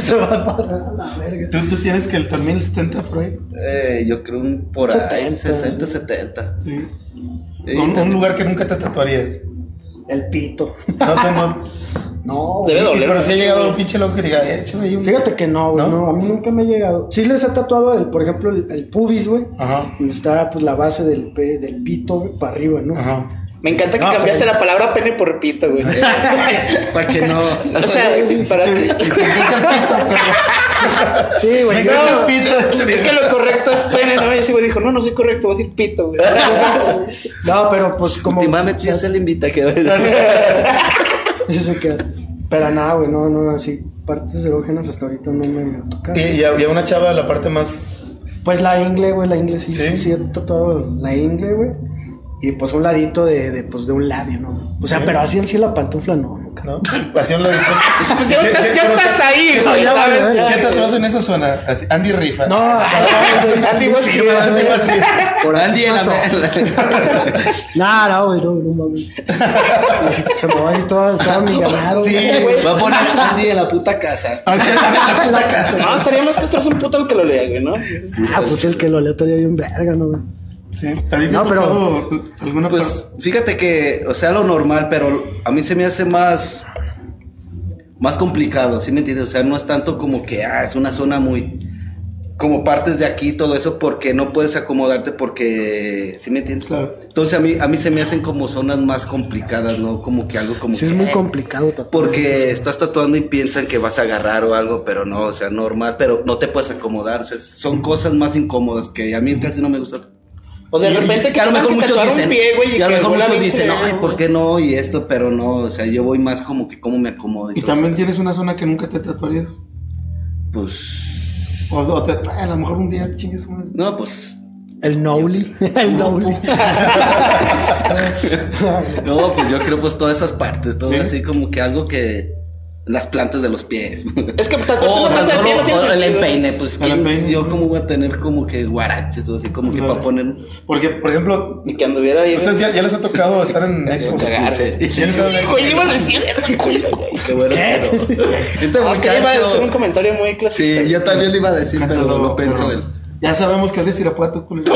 Se va a parar a la verga. ¿Tú, tú tienes que el también el 70 por ahí. Eh, yo creo un por ahí, 70, 60, sí. 70. Sí. Un, un lugar que nunca te tatuarías. El pito. No, te- no. No, Debe güey. doler pero si ha llegado un pinche loco que diga, échame ahí un. Fíjate que no, güey. ¿No? ¿No? a mí nunca me ha llegado. Sí les he tatuado, el, por ejemplo, el, el pubis, güey. Ajá. Donde está pues la base del, pe- del pito, güey, para arriba, ¿no? Ajá. Me encanta que No, cambiaste pero- la palabra pene por pito, güey. Para que no. o sea, para que... Sí, güey. El pito. Es que lo correcto es pene, ¿no? Y ese güey dijo, no, no soy correcto, voy a decir pito, güey. No, pero pues como. Últimamente ya se le invita a que Ese que- Pero nada, güey, no, no, así. Partes erógenas hasta ahorita no me ha tocado. Y, y a, y a una chava, la parte más. Pues la ingle, güey, la ingle sí, ¿Sí? sí, sí, he tatuado la ingle, güey. Y pues un ladito de, de, pues, de un labio, ¿no? O sea, Sí. pero así en sí la pantufla no, nunca. ¿No? Así un ladito. Pues ya, ¿Qué- estás, ya ahí, güey, ya, ¿sabes? Ya, ¿Qué en esa zona? Así, Andy Rifa. No, no, no, Andy no, sí. Andy. Wasky. Por Andy en la. Nah, no, güey, no, no mames. Se me va a ir toda, toda mi ganado. Sí, güey. Va a poner a Andy en la puta casa. Andy en la casa. No, estaría más que estás un puto el que lo lea, güey, ¿no? Ah, pues el que lo lea estaría bien verga, ¿no, güey? Sí. ¿A ti te No, ha pero- alguna Pues fíjate que, o sea, lo normal, pero a mí se me hace más. Más complicado, ¿sí me entiendes? O sea, no es tanto como que, ah, es una zona muy. Como partes de aquí, todo eso, porque no puedes acomodarte porque. ¿Sí me entiendes? Claro. Entonces a mí, a mí se me hacen como zonas más complicadas, ¿no? Como que algo como Sí, es muy complicado tatuar. Porque eso, estás tatuando y piensan que vas a agarrar o algo, pero no, o sea, normal, pero no te puedes acomodar. O sea, son cosas más incómodas que a mí casi no me gusta. O sea, de Y- repente y que a lo mejor que muchos dicen, pie, güey, y a lo mejor muchos dicen, ay, ¿por qué no? Y esto, pero no, o sea, yo voy más como que cómo me acomodo. ¿Y todo también eso. tienes una zona que nunca te tatuarías? Pues, O, o te, a lo mejor un día chingues, güey. no, pues, El Nowly. El Nowly. no, pues yo creo pues todas esas partes, todo ¿Sí? así como que algo que, las plantas de los pies. Es que tatuarte O una tan planta de solo pie no o el empeine, pues El ¿quién- empeine. yo como voy a tener como que guaraches o así como que para poner... Porque, por ejemplo, Ni que anduviera ahí. ustedes ya, ya les ha tocado estar en ha- Hijo, yo iba a decir. Qué bueno, pero... Este No, es que iba a muchacho- hacer un comentario muy clasista. Sí, yo también le iba a decir, pero lo pensó él. Ya sabemos que es de Sirapuato, culero.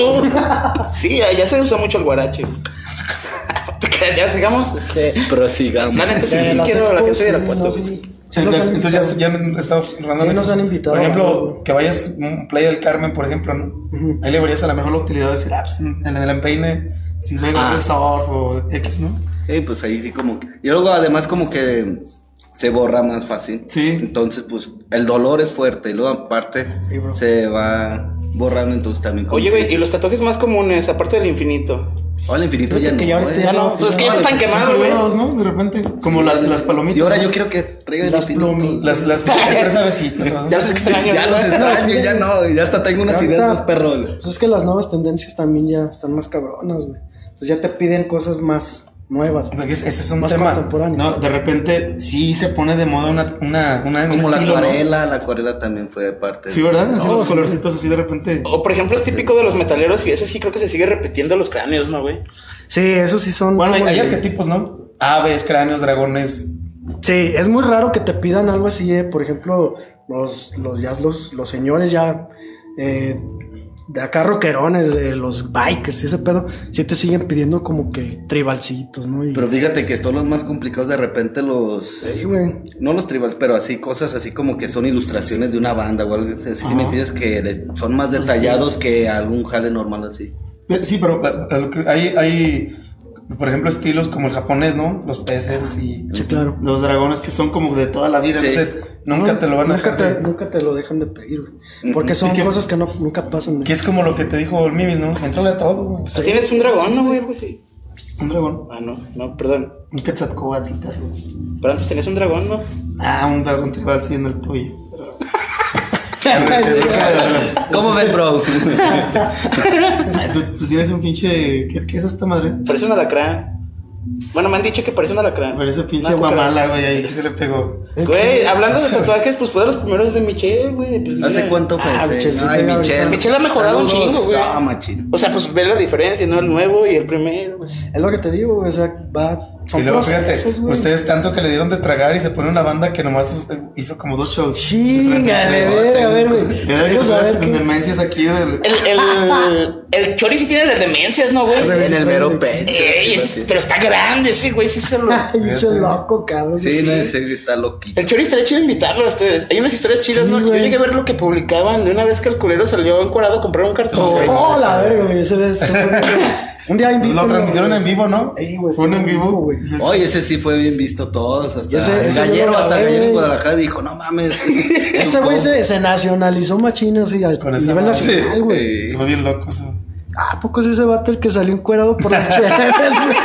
Sí, ya se usa mucho el guarache. Ya sigamos, este. Prosigamos. Neta, sí, Eh, sí quiero la gente de Irapuato, no, güey. sí. Entonces, ya, ya han estado rondando Sí, nos eso. han invitado Por ejemplo, que vayas a un Playa del Carmen, por ejemplo, ¿no? Ahí le verías a la mejor la utilidad de decir, ah, pues en el empeine, si me Ah. surf o X, ¿no? Sí, pues ahí sí como que... Y luego además como que se borra más fácil. Sí. Entonces, pues el dolor es fuerte y luego aparte Sí, se va borrando entonces también. Oye, güey, y los tatuajes más comunes, aparte del infinito. Oh, el infinito ya no. que ya ahorita eh. Ya no, pues es que ya están quemados, güey. ¿no? De repente, como las, las palomitas. Y ahora yo quiero que traigan Las plumitas. Las, las tres avecitas, ¿no? Ya los extraño. Ya los extraño, ya no, ya hasta tengo unas ideas más perro. güey. Pues es que las nuevas tendencias también ya están más cabronas, güey. Entonces ya te piden cosas más nuevas. Porque ese es un Más tema. contemporáneo. No, de repente sí se pone de moda una, una, una un Como la acuarela, la acuarela también fue parte. Sí, ¿verdad? Así No, los sí. colorcitos así de repente. O por ejemplo, es típico de los metaleros y ese sí creo que se sigue repitiendo los cráneos, ¿no, güey? Sí, esos sí son. Bueno, hay, hay arquetipos, ¿no? Aves, cráneos, dragones. Sí, es muy raro que te pidan algo así, eh. Por ejemplo, los, los, ya los, los señores ya. eh, de acá rockerones, de los bikers y ese pedo, sí te siguen pidiendo como que tribalcitos, ¿no? Y, Pero fíjate que estos los más complicados de repente los... sí, güey. No los tribals, pero así cosas así como que son ilustraciones de una banda o algo así, si me entiendes, que de- son más detallados que algún jale normal así. Sí, pero lo que- hay, hay, por ejemplo, estilos como el japonés, ¿no? Los peces y Sí, claro. los dragones que son como de toda la vida. Sí. Entonces, nunca te lo van a nunca dejar te, de- nunca te lo dejan de pedir, güey. Porque son cosas que no, nunca pasan. Que es como lo que te dijo el Mimis, ¿no? Entrale a todo, güey. Tú tienes un dragón, ¿no, güey? Algo así. Un dragón. Ah, no, no, perdón. Un quetzalcoatlita. Pero antes tenías un dragón, ¿no? Ah, un dragón tribal siendo el tuyo. ¿Cómo ven, bro? ¿Tú, tú tienes un pinche. ¿Qué, qué es esta madre? Parece un alacrán. Bueno, me han dicho que parece un alacrán. Parece pinche guamala, güey, ahí que se le pegó. Güey, hablando de tatuajes, pues fue de los primeros de Michelle, güey. Pues, ¿Hace mira. cuánto fue? Ah, Ay, Michelle. ha mejorado un chingo, güey. Ah, machín. O sea, pues ve la diferencia, ¿no? El nuevo y el primero, güey. Es lo que te digo, güey. O sea, va. Son y luego, fíjate, ustedes tanto que le dieron de tragar y se pone una banda que nomás este, hizo como dos shows. Chíngale, a ver, a ver, güey. Que demencias aquí del. El, el, el Chori sí tiene las demencias, ¿no, güey? En el mero pecho. Ey, es- pero está grande ese güey, sí se lo... Ay, ese loco, cabrón. Sí, no, en serio, está loquito. El Chori estaría chido invitarlo a ustedes. Hay unas historias chidas, Sí, ¿no? Yo llegué a ver lo que publicaban de una vez que el culero salió encuadrado a comprar un cartón. Oh, la verga, güey. Ese es. Un día invito. Lo transmitieron en vivo, ¿no? Ey, güey. Fue un en vivo. güey. Oye, ese sí fue bien visto todos. Hasta ese- el ese gallero, hasta el grabé, gallero en güey. Guadalajara dijo, no mames. Ese güey se, se nacionalizó machino así al Con esa nivel madre. nacional, güey. Sí. Se fue bien loco eso. Ah, ¿a poco es ese vato el que salió encuerado por las cheves, güey?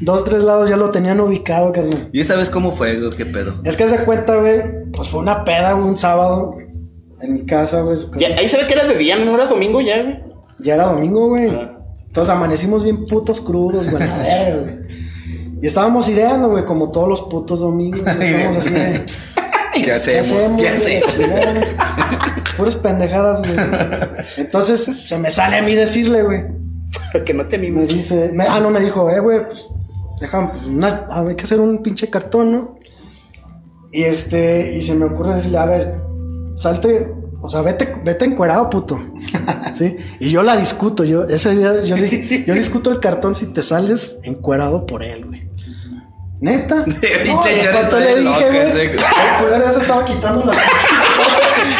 Dos, tres lados ya lo tenían ubicado, carnal. ¿Y esa vez cómo fue, güey? ¿Qué pedo? Es que se cuenta, güey, pues fue una peda, güey, un sábado en mi casa, güey. su casa. Ya, ahí se ve que era de día, no era domingo ya, güey. Ya era domingo, güey. Ah. Entonces amanecimos bien putos crudos, güey, la verga, güey. Y estábamos ideando, güey, como todos los putos domingos. Estábamos así de. ¿Qué hacemos? ¿Qué hacemos? Chingada, Puras pendejadas, güey. Entonces se me sale a mí decirle, güey. Que no te Me dice, me- ah, no, me dijo, eh, güey, pues, déjame, pues, una, hay que hacer un pinche cartón, ¿no? Y este, y se me ocurre decirle, a ver, salte, o sea, vete, vete encuerado, puto. ¿Sí? Y yo la discuto, yo, ese día, yo dije, yo discuto el cartón si te sales encuerado por él, güey. ¿Neta? No, y está le dije, güey, el culero ya se estaba quitando las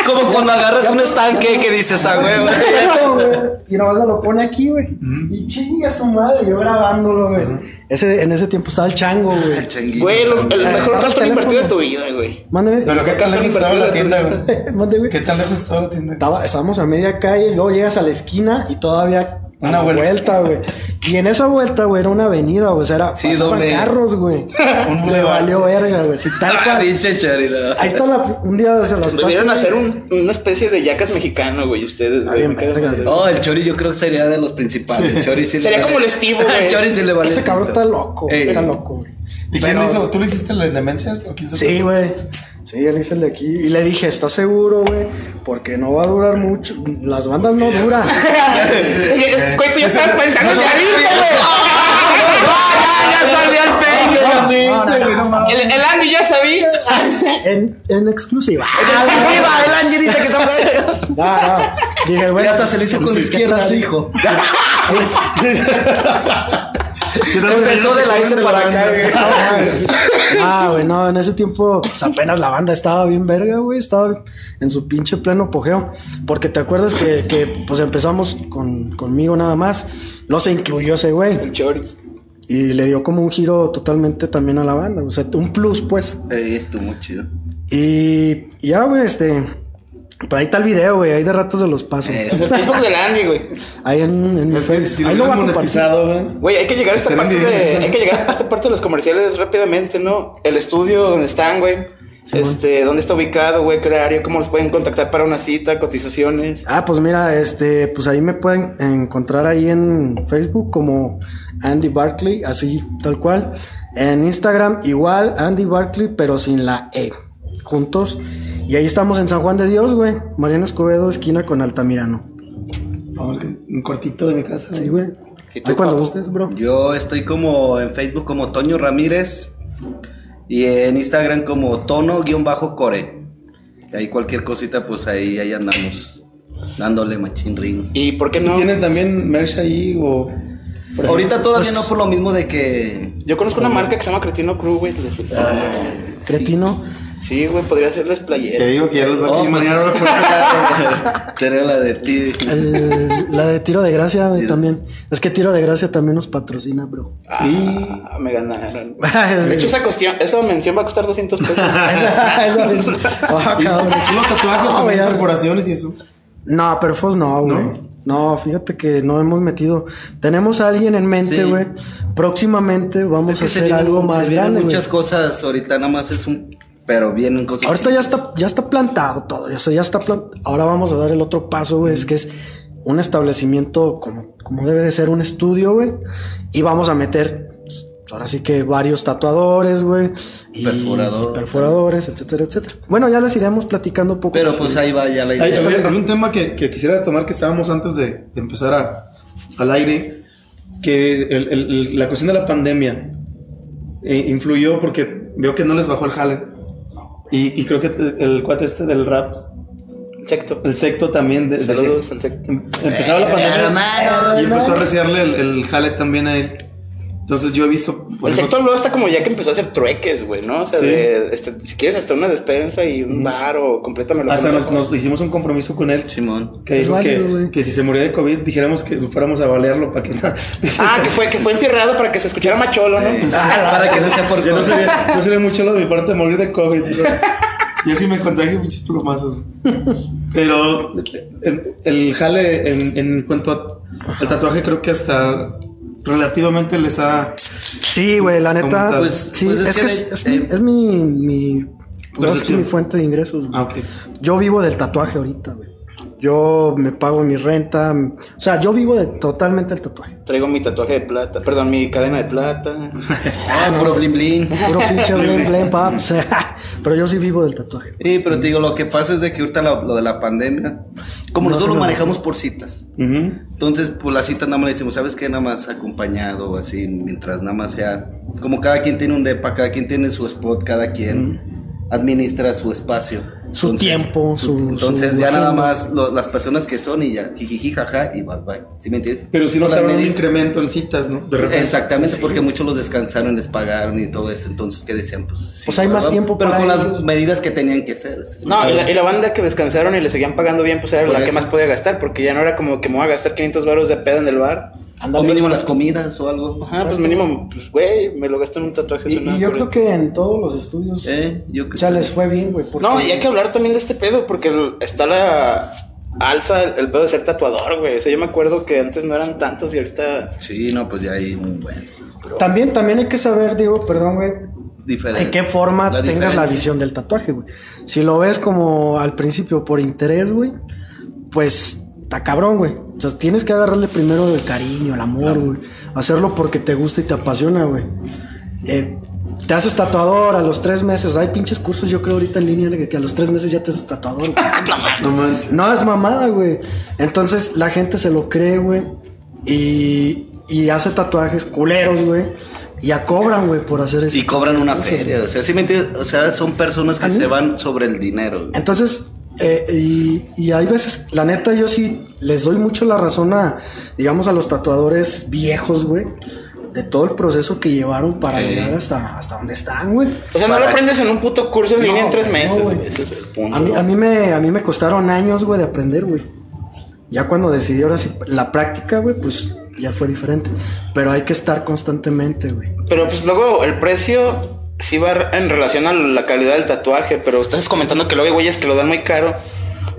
Como cuando agarras un estanque que dices, ah, güey. Y nomás se lo pone aquí, güey. Y chinga su madre, yo grabándolo, güey. Ese, en ese tiempo estaba el chango, güey. El changuito. Güey, el mejor cartón invertido de tu vida, güey. Mándeme. Pero qué tan lejos estaba la tienda, güey. Mande, güey. ¿Qué tan lejos estaba la tienda? Estábamos a media calle luego llegas a la esquina y todavía Una vuelta. güey. Y en esa vuelta, güey, era una avenida, güey. O sea, era Sí, doble. carros, güey. Un Le valió verga, güey. Si tal Ah, cual. Ahí está la, un día se las Debieron paso, hacer un- una especie de yacas mexicano, güey, ustedes, güey. No, el Chori yo creo que sería de los principales. El Chori sí Sería le- como el Estivo, güey. El Chori sí le vale. Ese cabrón está loco, Ey. está loco, güey. ¿Y quién Pero- lo hizo? ¿Tú lo hiciste las demencias? ¿O quién hizo? Sí, güey. Sí, él hizo el de aquí. Y le dije, ¿estás seguro, güey? Porque no va a durar mucho. Las bandas no duran. Tú ya estabas pensando de ahorita, ya salió el peine. El, Andy ya sabía. En, en exclusiva. El Angie dice que está No, no. Dije, güey. Ya hasta se le hizo con la ¿qué izquierda, dijo. ¿Qué tal si Empezó de la S para acá, güey. Ah, güey, no, en ese tiempo pues, apenas la banda estaba bien verga, güey, estaba en su pinche pleno apogeo. Porque te acuerdas que, que, pues empezamos con, conmigo nada más, luego se incluyó ese güey El Chori. y le dio como un giro totalmente también a la banda, o sea, un plus, pues. Ey, estuvo muy chido. Y y ya, güey, este, por ahí está el video, güey, ahí de ratos de los pasos. Eh, El Facebook del Andy, güey. Ahí en, en mi Es que face, si ahí lo lo va a hubieran compartir. monetizado, güey. Güey, hay que llegar a esta parte bien, de, hay que llegar a esta parte de los comerciales rápidamente, ¿no? El estudio donde están, güey. este, dónde está ubicado, güey, qué horario, cómo los pueden contactar para una cita, cotizaciones. Ah, pues mira, este, pues ahí me pueden encontrar ahí en Facebook como Andy Barkley, así, tal cual. En Instagram igual, Andy Barkley, pero sin la E. Juntos. Y ahí estamos en San Juan de Dios, güey. Mariano Escobedo, esquina con Altamirano. Vamos, un cortito de mi casa. Sí, güey. ¿Y tú, cuando gustes, bro. Yo estoy como en Facebook como Toño Ramírez y en Instagram como tono-core. Ahí cualquier cosita, pues ahí, ahí andamos. dándole machín ring. ¿Y por qué ¿Y no? tienen también merch ahí o...? Ahorita todavía Pues- no por lo mismo de que Yo conozco una marca que se llama Cretino Crew, güey. les- Cretino. Sí, güey, podría hacerles Te playeras. digo que ya los va a Oh, pues mañana es- por ese lado. Tenía la de ti. La de tiro de gracia, güey, también. Es que tiro de gracia también nos patrocina, bro. Ah, me ganaron. De hecho, esa, cuestión, esa mención va a costar 200 pesos. Esa- esa es- Ah, Y cabrón. tatuajes, también ya- corporaciones y eso. No, perfos no, güey. ¿No? fíjate que no hemos metido. Tenemos a alguien en mente, Sí. güey. Próximamente vamos Es que a se hacer algo se más vienen grande, güey. muchas cosas. Ahorita nada más es un. Pero vienen cosas. Ahorita ya está, ya está plantado todo. O sea, ya está Ahora vamos a dar el otro paso, güey. Es que es un establecimiento como, como debe de ser un estudio, güey. Y vamos a meter, pues, ahora sí que varios tatuadores, güey. Y Perforador. perforadores, etcétera, etcétera. Bueno, ya les iremos platicando un poco. Pero pues ahí va ya la idea. Hay, había- había un tema que, que quisiera tomar que estábamos antes de, de empezar a- al aire, que el- el- el- la cuestión de la pandemia eh, influyó porque veo que no les bajó el jale. Y, y creo que el cuate este del rap, Secto. el secto también, de, de- Saludos al secto. em- empezaba la pandemia y empezó a reciarle el, el jale también a él. Entonces yo he visto... El ejemplo, sector luego está como ya que empezó a hacer trueques, güey, ¿no? O sea, Sí. de, este, si quieres hasta una despensa y un bar o complétamelo. Hasta nos, hicimos un compromiso con él. Simón. Que Es dijo válido, que, si se moría de COVID dijéramos que fuéramos a balearlo para que no... Ah, que fue, que fue enfierrado para que se escuchara macholo, ¿no? Para que no sea por Ya no sería, no sería mucho lo de mi parte de morir de COVID. ¿no? Y así me contagio muchos plomazos. Pero el, el jale en, en cuanto a- al tatuaje creo que hasta relativamente les ha... Sí, güey, la neta. Pues- sí, pues es es, que, que es, es mi, es mi, mi, pues es que Percepción. mi fuente de ingresos. güey. Ah, ok. Yo vivo del tatuaje ahorita, güey. Yo me pago mi renta. O sea, yo vivo de, totalmente del tatuaje. Traigo mi tatuaje de plata, perdón, mi cadena de plata. Ah, puro blin blin. Puro pinche blen, blen, paps. Pero yo sí vivo del tatuaje. Sí, pero te digo, lo que pasa es de que ahorita lo, lo de la pandemia, como No nosotros lo manejamos por citas, entonces pues las citas nada más le decimos, ¿sabes qué? Nada más acompañado, así, mientras nada más sea, como cada quien tiene un depa, cada quien tiene su spot, cada quien administra su espacio. Su tiempo, su- Entonces su ya nada más lo- las personas que son y ya, jijiji, jaja, y bye bye. ¿Sí me entiendes? Pero si las notaron un incremento en citas, ¿no? De repente. Exactamente, porque muchos los descansaron, les pagaron y todo eso. Entonces, ¿qué decían? Pues, sí, Pues hay más ¿verdad? tiempo Pero para con ellos. las medidas que tenían que hacer. No, y la, y la banda que descansaron y le seguían pagando bien, pues era Por la que más podía gastar, porque ya no era como que me voy a gastar 500 baros de peda en el bar. O mínimo las comidas o algo. Ajá, pues mínimo, pues güey, me lo gasté en un tatuaje. Y, yo creo que en todos los estudios. Eh, yo O sea, les fue bien, güey. porque- No, y hay que hablar también de este pedo, porque está la alza el, el pedo de ser tatuador, güey. O sea, yo me acuerdo que antes no eran tantos y ahorita. Sí, no, pues ya hay un buen. También, también hay que saber, digo, perdón, güey. Diferente. ¿En qué forma La tengas la visión del tatuaje, güey? Si lo ves como al principio por interés, güey, pues está cabrón, güey. O sea, tienes que agarrarle primero el cariño, el amor, güey. Hacerlo porque te gusta y te apasiona, güey. Eh, te haces tatuador a los tres meses. Hay pinches cursos, yo creo, ahorita en línea, que, que a los tres meses ya te haces tatuador. güey. No manches. No es mamada, güey. Entonces la gente se lo cree, güey. Y, y hace tatuajes culeros, güey. Y ya cobran, güey, por hacer eso. Y cobran una feria. O sea, ¿sí me entiendes? O sea, son personas que se van sobre el dinero. Entonces, eh, y, y hay veces, la neta, yo sí les doy mucho la razón a, digamos, a los tatuadores viejos, güey. De todo el proceso que llevaron para Sí. llegar hasta, hasta donde están, güey. O sea, no lo aprendes en un puto curso en No, línea en tres meses, güey. güey. Ese es el punto. A mí, a mí me, a mí me costaron años, güey, de aprender, güey. Ya cuando decidí ahora sí, la práctica, güey, pues ya fue diferente. Pero hay que estar constantemente, güey. Pero pues luego el precio sí va en relación a la calidad del tatuaje, pero estás comentando que luego hay güeyes que lo dan muy caro.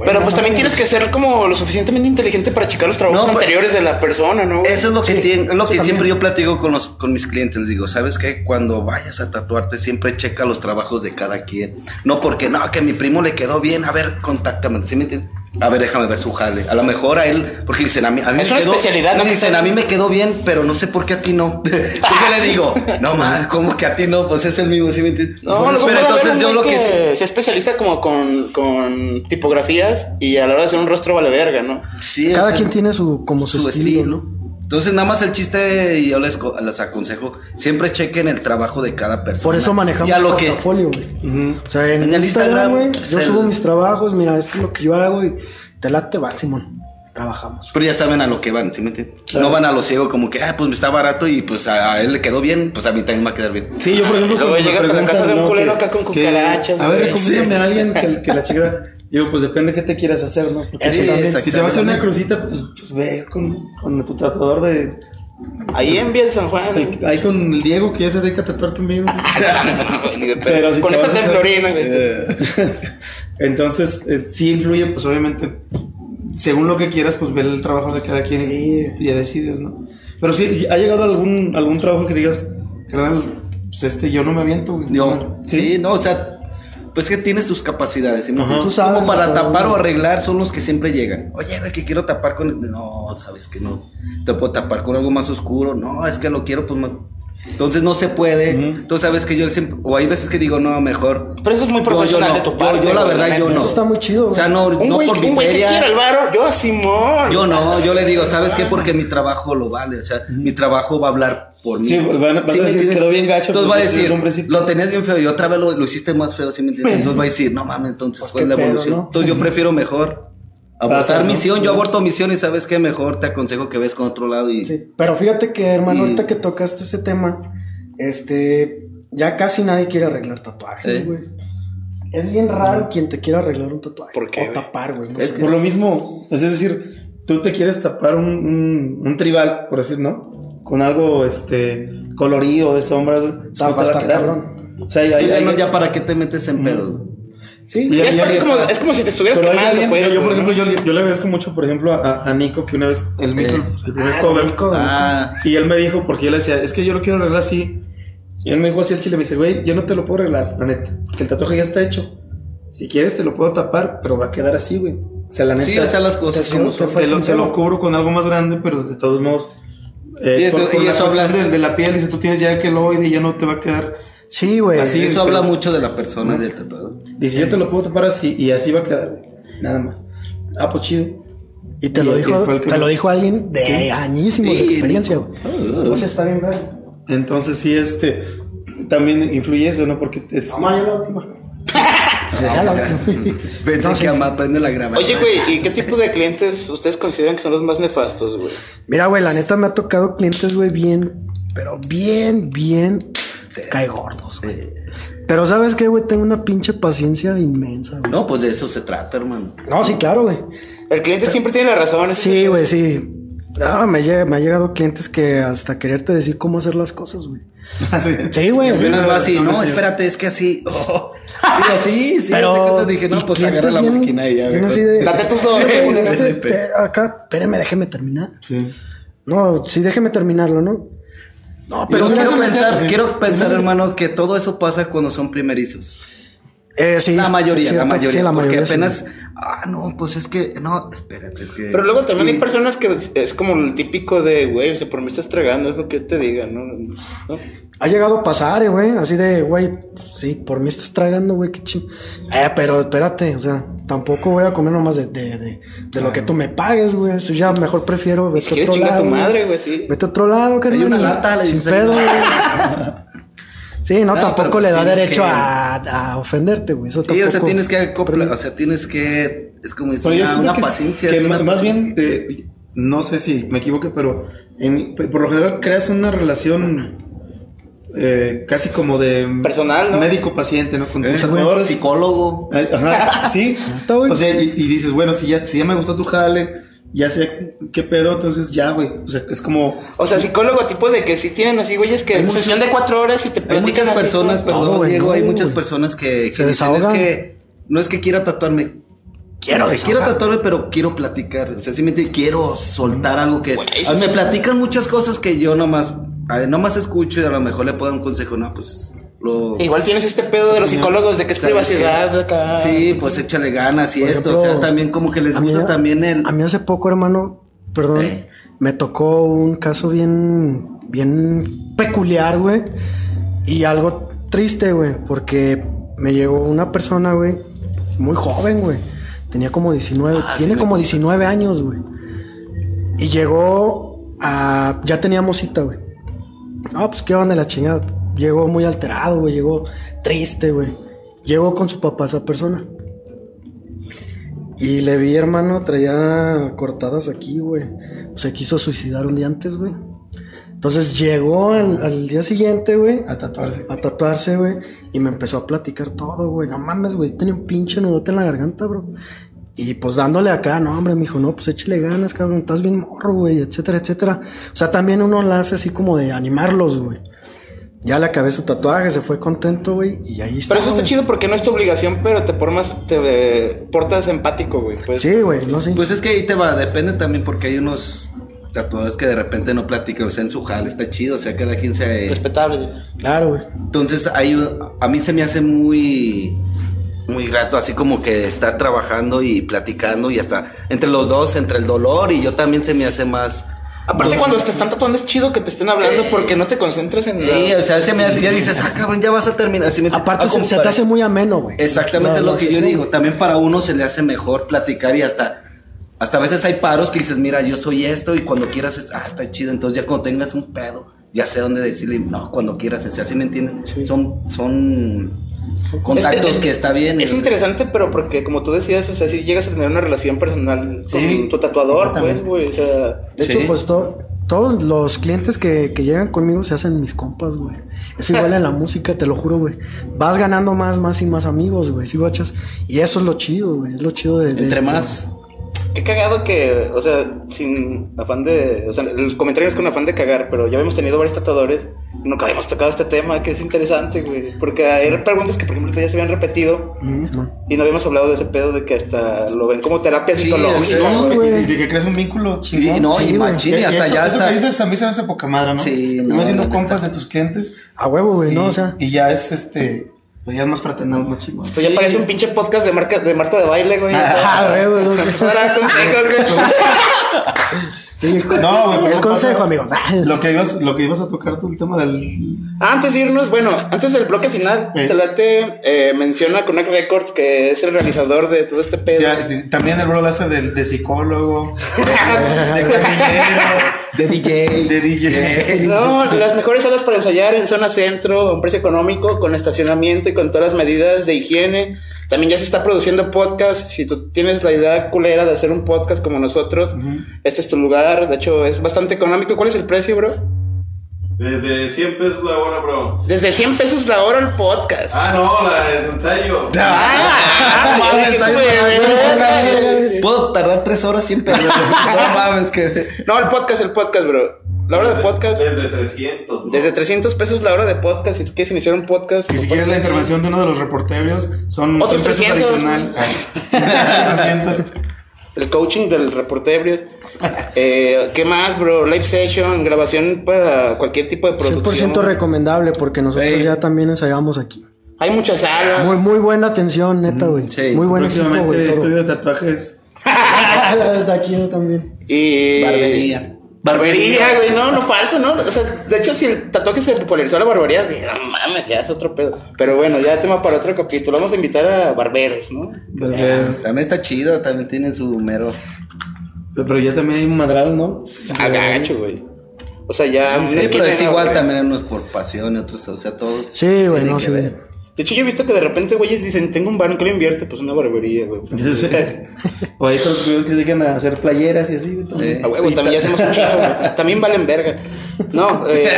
pero pues también tienes que ser como lo suficientemente inteligente para checar los trabajos No, pues, anteriores de la persona, ¿no? Eso es lo que, Sí, es lo que siempre yo platico con, los, con mis clientes. Les digo, ¿sabes qué? Cuando vayas a tatuarte, siempre checa los trabajos de cada quien. No porque, no, que a mi primo le quedó bien. A ver, contáctame. ¿Sí me entiendes? A ver, déjame ver su jale. A lo mejor a él, porque dicen, a mí, a mí Es me una quedó. especialidad, ¿no? dicen, a mí me quedó bien, pero no sé por qué a ti no. y yo le digo, no más, ¿cómo que a ti no? Pues es el mismo, ¿sí me entiendes? No, Bueno, pero entonces yo lo que. sea especialista como con, con tipografías y a la hora de hacer un rostro vale verga, ¿no? Sí, Cada quien tiene su, como su, su estilo, estilo. Entonces, nada más el chiste, y yo les, les aconsejo, siempre chequen el trabajo de cada persona. Por eso manejamos Y a lo que portafolio, güey. O sea, en, En el Instagram, güey, yo el- subo mis trabajos, mira, esto es lo que yo hago y, te late, va, Simón. Trabajamos. Pero ya saben a lo que van, ¿sí me entiendes? No van a lo ciego como que, ah, pues me está barato y pues a, a él le quedó bien, pues a mí también me va a quedar bien. Sí, yo por ejemplo. Luego llegas a la casa de un culero que- acá con que, cucarachas, A ver, recomiéndame a alguien que, que la chica. Digo, pues depende de qué te quieras hacer, ¿no? Porque Eso si, también. si te vas a hacer una crucita, pues, pues ve con, con tu tatuador de. Ahí en de San Juan. el- ahí con el Diego, que ya se dedica a tatuar también. ¿no? Pero si Con te esta vas a hacer- temblorina, güey. Entonces, eh, sí influye, pues obviamente, según lo que quieras, pues ve el trabajo de cada quien y ya decides, ¿no? Pero sí, ¿ha llegado algún, algún trabajo que digas, carnal, pues este, yo no me aviento, güey? Yo, sí, no, o sea, pues que tienes tus capacidades. Tú sabes Como para tapar o arreglar son los que siempre llegan. Oye, güey, que quiero tapar con... No, sabes que no. Te puedo tapar con algo más oscuro. No, es que lo quiero, pues más... Entonces no se puede. Entonces sabes que yo siempre... O hay veces que digo, no, mejor... Pero eso es muy Yo- yo profesional no. de tu Yo- parte. yo la verdad, yo no. Eso está muy chido, O sea, no, Un no güey, por mi un güey que quiera el varo, yo Simón. Yo no, yo le digo, ¿sabes qué? Porque mi trabajo lo vale, o sea, mi trabajo va a hablar por mí. Sí, van a- van a me decir, entiendes? quedó bien gacho, Entonces va a decir, hombre, sí. lo tenías bien feo y otra vez lo, lo hiciste más feo, ¿sí me entiendes? Entonces va a decir, no mames, entonces, Pues, ¿cuál es la pedo, evolución? ¿no? Entonces yo prefiero mejor abortar misión, yo aborto misión y ¿sabes qué? Mejor te aconsejo que ves con otro lado y... Sí, pero fíjate que, hermano, Y- ahorita que tocaste ese tema, este, ya casi nadie quiere arreglar tatuajes, ¿Eh? güey. Es bien raro quien te quiera arreglar un tatuaje. ¿Por qué, O tapar, güey. no Es que- Por lo mismo, es decir, tú te quieres tapar un, un, un tribal, por decir, ¿no? Con algo, este, colorido, de sombra, no va a cabrón. O sea, ya, para qué te metes en pedos. Sí, Y- es, como, es como si te estuvieras quemando, alguien- pues. yo, por güey, ejemplo, yo, le- yo le agradezco mucho, por ejemplo, a, a Nico, que una vez él me hizo el, el primer Ah, cover. Nico. Ah, Y él me dijo, porque yo le decía, es que yo lo quiero arreglar así. Y él me dijo así al chile, me dice, güey, yo no te lo puedo arreglar, la neta. Porque el tatuaje ya está hecho. Si quieres te lo puedo tapar, pero va a quedar así, güey. O sea, la neta. sí, o sea, las cosas te- como te te, lo, te lo cubro con algo más grande, pero de todos modos. Eh, Y eso- por, por y la eso cuestión habla- de, de la piel, dice, tú tienes ya el queloide y ya no te va a quedar. Sí, güey. Así- Eso habla mucho de la persona y del tatuado. Dice, yo te lo puedo tapar así y así va a quedar. Nada más. Ah, pues chido. Y te Y lo dijo, te me- lo dijo alguien de Sí. añísimos de Sí, experiencia, Nico. güey. Entonces está bien, güey. Entonces, sí, este. También influye eso, ¿no? Porque. es- Mamá, la última. Pensé No, sí. que ama, prende la grabadora. Oye, güey, ¿y qué tipo de clientes ustedes consideran que son los más nefastos, güey? Mira, güey, la neta me ha tocado clientes, güey, bien, pero bien, bien, cae gordos, güey. Pero ¿sabes qué, güey? Tengo una pinche paciencia inmensa, güey. No, pues de eso se trata, hermano. No, sí, claro, güey. El cliente siempre tiene la razón. Sí, güey, sí. No, me, llega, me ha llegado clientes que hasta quererte decir cómo hacer las cosas, güey. Así. Sí, güey. Así, no, no, sí. espérate, es que así. Oh. Digo, sí, sí, Pero dije, no, pues agarra la bien- máquina y ya. de- Date tus dos. Este, acá, espéreme, déjeme terminar. Sí. No, sí, déjeme terminarlo, ¿no? No, Pero quiero no, pensar, quiero pensar, hermano, que todo eso pasa cuando son primerizos. Eh, sí, La mayoría, cierto, la mayoría. Sí, la porque mayoría. sí. apenas, ah, no, pues es que, no, espérate, es que. Pero luego también Y- hay personas que es como el típico de, güey, o sea, por mí estás tragando, es lo que yo te diga, ¿no? ¿No? Ha llegado a pasar, eh, güey. Así de, güey, sí, por mí estás tragando, güey, qué ching. Eh, pero espérate, o sea, tampoco voy a comer nomás de, de, de, de lo que tú me pagues, güey. Eso ya mejor prefiero vete Si a otro chinga lado. tu madre, güey, sí. Vete a otro lado, carnal. una y- lata, le Sin pedo, güey. Sí, no, No, tampoco le da tienes derecho que- a, a ofenderte, güey. Eso Sí, tampoco. o sea, tienes que acoplar, o sea, tienes que, es como decir, una, siento una que, paciencia. que es una más, paciencia. bien, eh, no sé si me equivoque, pero en- por lo general creas una relación eh, casi como de Personal, ¿no? médico-paciente, ¿no? Con Eh, tus psicólogo. Ajá, sí. Está, o sea, y, y dices, bueno, si ya, si ya me gustó tu jale, ya sé qué pedo, entonces ya, güey. O sea, es como. O sea, psicólogo tipo de que sí tienen así, güeyes, que Hay muchas- sesión de cuatro horas y te Hay platican muchas así, personas, perdón, Todo, güey, Diego, hay muchas güey. personas que, que Se dicen, es desahogan. que no es que quiera tatuarme. Quiero Sí, quiero tatuarme, pero quiero platicar. O sea, simplemente quiero soltar algo que. Güey, a sí, mí me sí. platican muchas cosas que yo nomás, a ver, nomás escucho y a lo mejor le puedo dar un consejo. No, pues lo. Igual tienes este pedo de los psicólogos de que es ¿Sabes privacidad acá. Sí, pues échale ganas y Por esto. ejemplo, o sea, también como que les mí- gusta también el. A mí hace poco, hermano, perdón, Eh. me tocó un caso bien, bien peculiar, güey. Y algo triste, güey, porque me llegó una persona, güey, muy joven, güey. Tenía como 19, Ah, tiene sí como contaste. 19 años, güey. Y llegó a... Ya teníamos cita, güey. No, pues qué onda la chingada. Llegó muy alterado, güey. Llegó triste, güey. Llegó con su papá esa persona. Y le vi, hermano, traía cortadas aquí, güey. Se quiso suicidar un día antes, güey. Entonces llegó al, al día siguiente, güey, A tatuarse. a tatuarse, güey. Y me empezó a platicar todo, güey. No mames, güey. Tenía un pinche nudote en la garganta, bro. Y pues dándole acá, no, hombre, me dijo, no, pues échale ganas, cabrón. Estás bien morro, güey, etcétera, etcétera. O sea, también uno la hace así como de animarlos, güey. Ya le acabé su tatuaje, se fue contento, güey. Y ahí está. Pero eso está chido porque no es tu obligación, pero te formas, te eh, portas empático, güey. Pues, Sí, güey, no sé. Pues es que ahí te va, depende también porque hay unos tatuadores que de repente no platican, o sea, en su jale está chido, o sea, cada quien se... Respetable. Claro, güey. Entonces, hay, un- a mí se me hace muy, muy grato, así como que estar trabajando y platicando y hasta entre los dos, entre el dolor y yo también se me hace más... Aparte, cuando te están tatuando es chido que te estén hablando porque no te concentras en. Sí, o sea, se me hace- ya dices, ah, cabrón, ya vas a terminar. Me- Aparte se, se te hace muy ameno, güey. Exactamente lo que yo digo. También para uno se le hace mejor platicar y hasta, hasta a veces hay paros que dices, mira, yo soy esto y cuando quieras, es- ah, está chido. Entonces ya cuando tengas un pedo, ya sé dónde decirle, no, cuando quieras, o sea, ¿sí me entienden? Son, son contactos Es- es- que está bien. Es sea, interesante, pero porque como tú decías, o sea, si llegas a tener una relación personal con Sí, tu tatuador, pues, güey, o sea. De Sí. hecho, pues to- todos los clientes que, que llegan conmigo se hacen mis compas, güey. Es igual en la música, te lo juro, güey. Vas ganando más, más y más amigos, güey. Sí, guachas. Y eso es lo chido, güey. Es lo chido de. de- Entre más. Qué cagado que, o sea, sin afán de. O sea, el comentario es con afán de cagar, pero ya habíamos tenido varios tatuadores. y Nunca habíamos tocado este tema, que es interesante, güey. Porque hay preguntas que, por ejemplo, ya se habían repetido Simón. y no habíamos hablado de ese pedo de que hasta lo ven como terapia Sí, psicológica, sí, güey. güey. Y de que crees un vínculo Sí, chingón. no, sí, y hasta eso, ya eso está. que dices a mí se me hace poca madre, ¿no? Sí, no, haciendo la compas de tus clientes. A huevo, güey, ¿no? O sea. y ya es este. Pues ya es más fraternal, más chingón. Esto ya parece un pinche podcast de, marca, de Marta de baile, güey. Ah, güey, güey, güey. Empezar a dar consejos, güey. sí, No, güey, pero El consejo, pasa- amigos. Ah. Lo que ibas, lo que ibas a tocar tú, el tema del. Antes de irnos, bueno, antes del bloque final. Telate eh, menciona Connect Records, que es el realizador de todo este pedo. Ya, también el rol hace de, de psicólogo, de, de jardinero, De DJ. de DJ. No, las mejores salas para ensayar en zona centro, a un precio económico, con estacionamiento y con todas las medidas de higiene. También ya se está produciendo podcast. Si tú tienes la idea culera de hacer un podcast como nosotros, este es tu lugar. De hecho, es bastante económico. ¿Cuál es el precio, bro? Desde 100 pesos la hora, bro. Desde 100 pesos la hora el podcast. Ah, no, la de ensayo. Ah, No yo mames, está "Sube, bien, güey". Puedo tardar tres horas sin pedos. no mames, que. No, el podcast, el podcast, bro. La hora de podcast. Desde 300. ¿no? Desde 300 pesos la hora de podcast. Si tú quieres iniciar un podcast. Y si quieres la intervención de uno de los reporterios, son Otros 100 pesos 300. adicional. Ay, 300. El coaching del reportebrios. Eh, ¿Qué más, bro? Live session, grabación para cualquier tipo de producción. 100% recomendable porque nosotros Ey. ya también ensayamos aquí. Hay muchas salas. Muy, muy buena atención, neta, güey. sí. Muy buen equipo, güey. estudio de tatuajes. La verdad, aquí también. Y. Barbería. Barbería, güey, no, no falta, ¿no? O sea, de hecho, si el tatuaje se popularizó la barbería, dije, no mames, ya es otro pedo. Pero bueno, ya tema para otro capítulo. Vamos a invitar a barberos, ¿no? También está chido, también tiene su mero. Pero ya también hay un madral, ¿no? Agacho, güey. O sea, ya. una Sí, pero es igual también unos por pasión y otros, o sea, todos. Sí, güey, no, que sí. De hecho, yo he visto que de repente, güeyes dicen, tengo un bar, ¿en qué lo invierte? Pues una barbería, güey. O hay otros güeyes que se dedican a hacer playeras y así, güey. también. A huevo, también ya hacemos un güey. También valen verga. No, eh,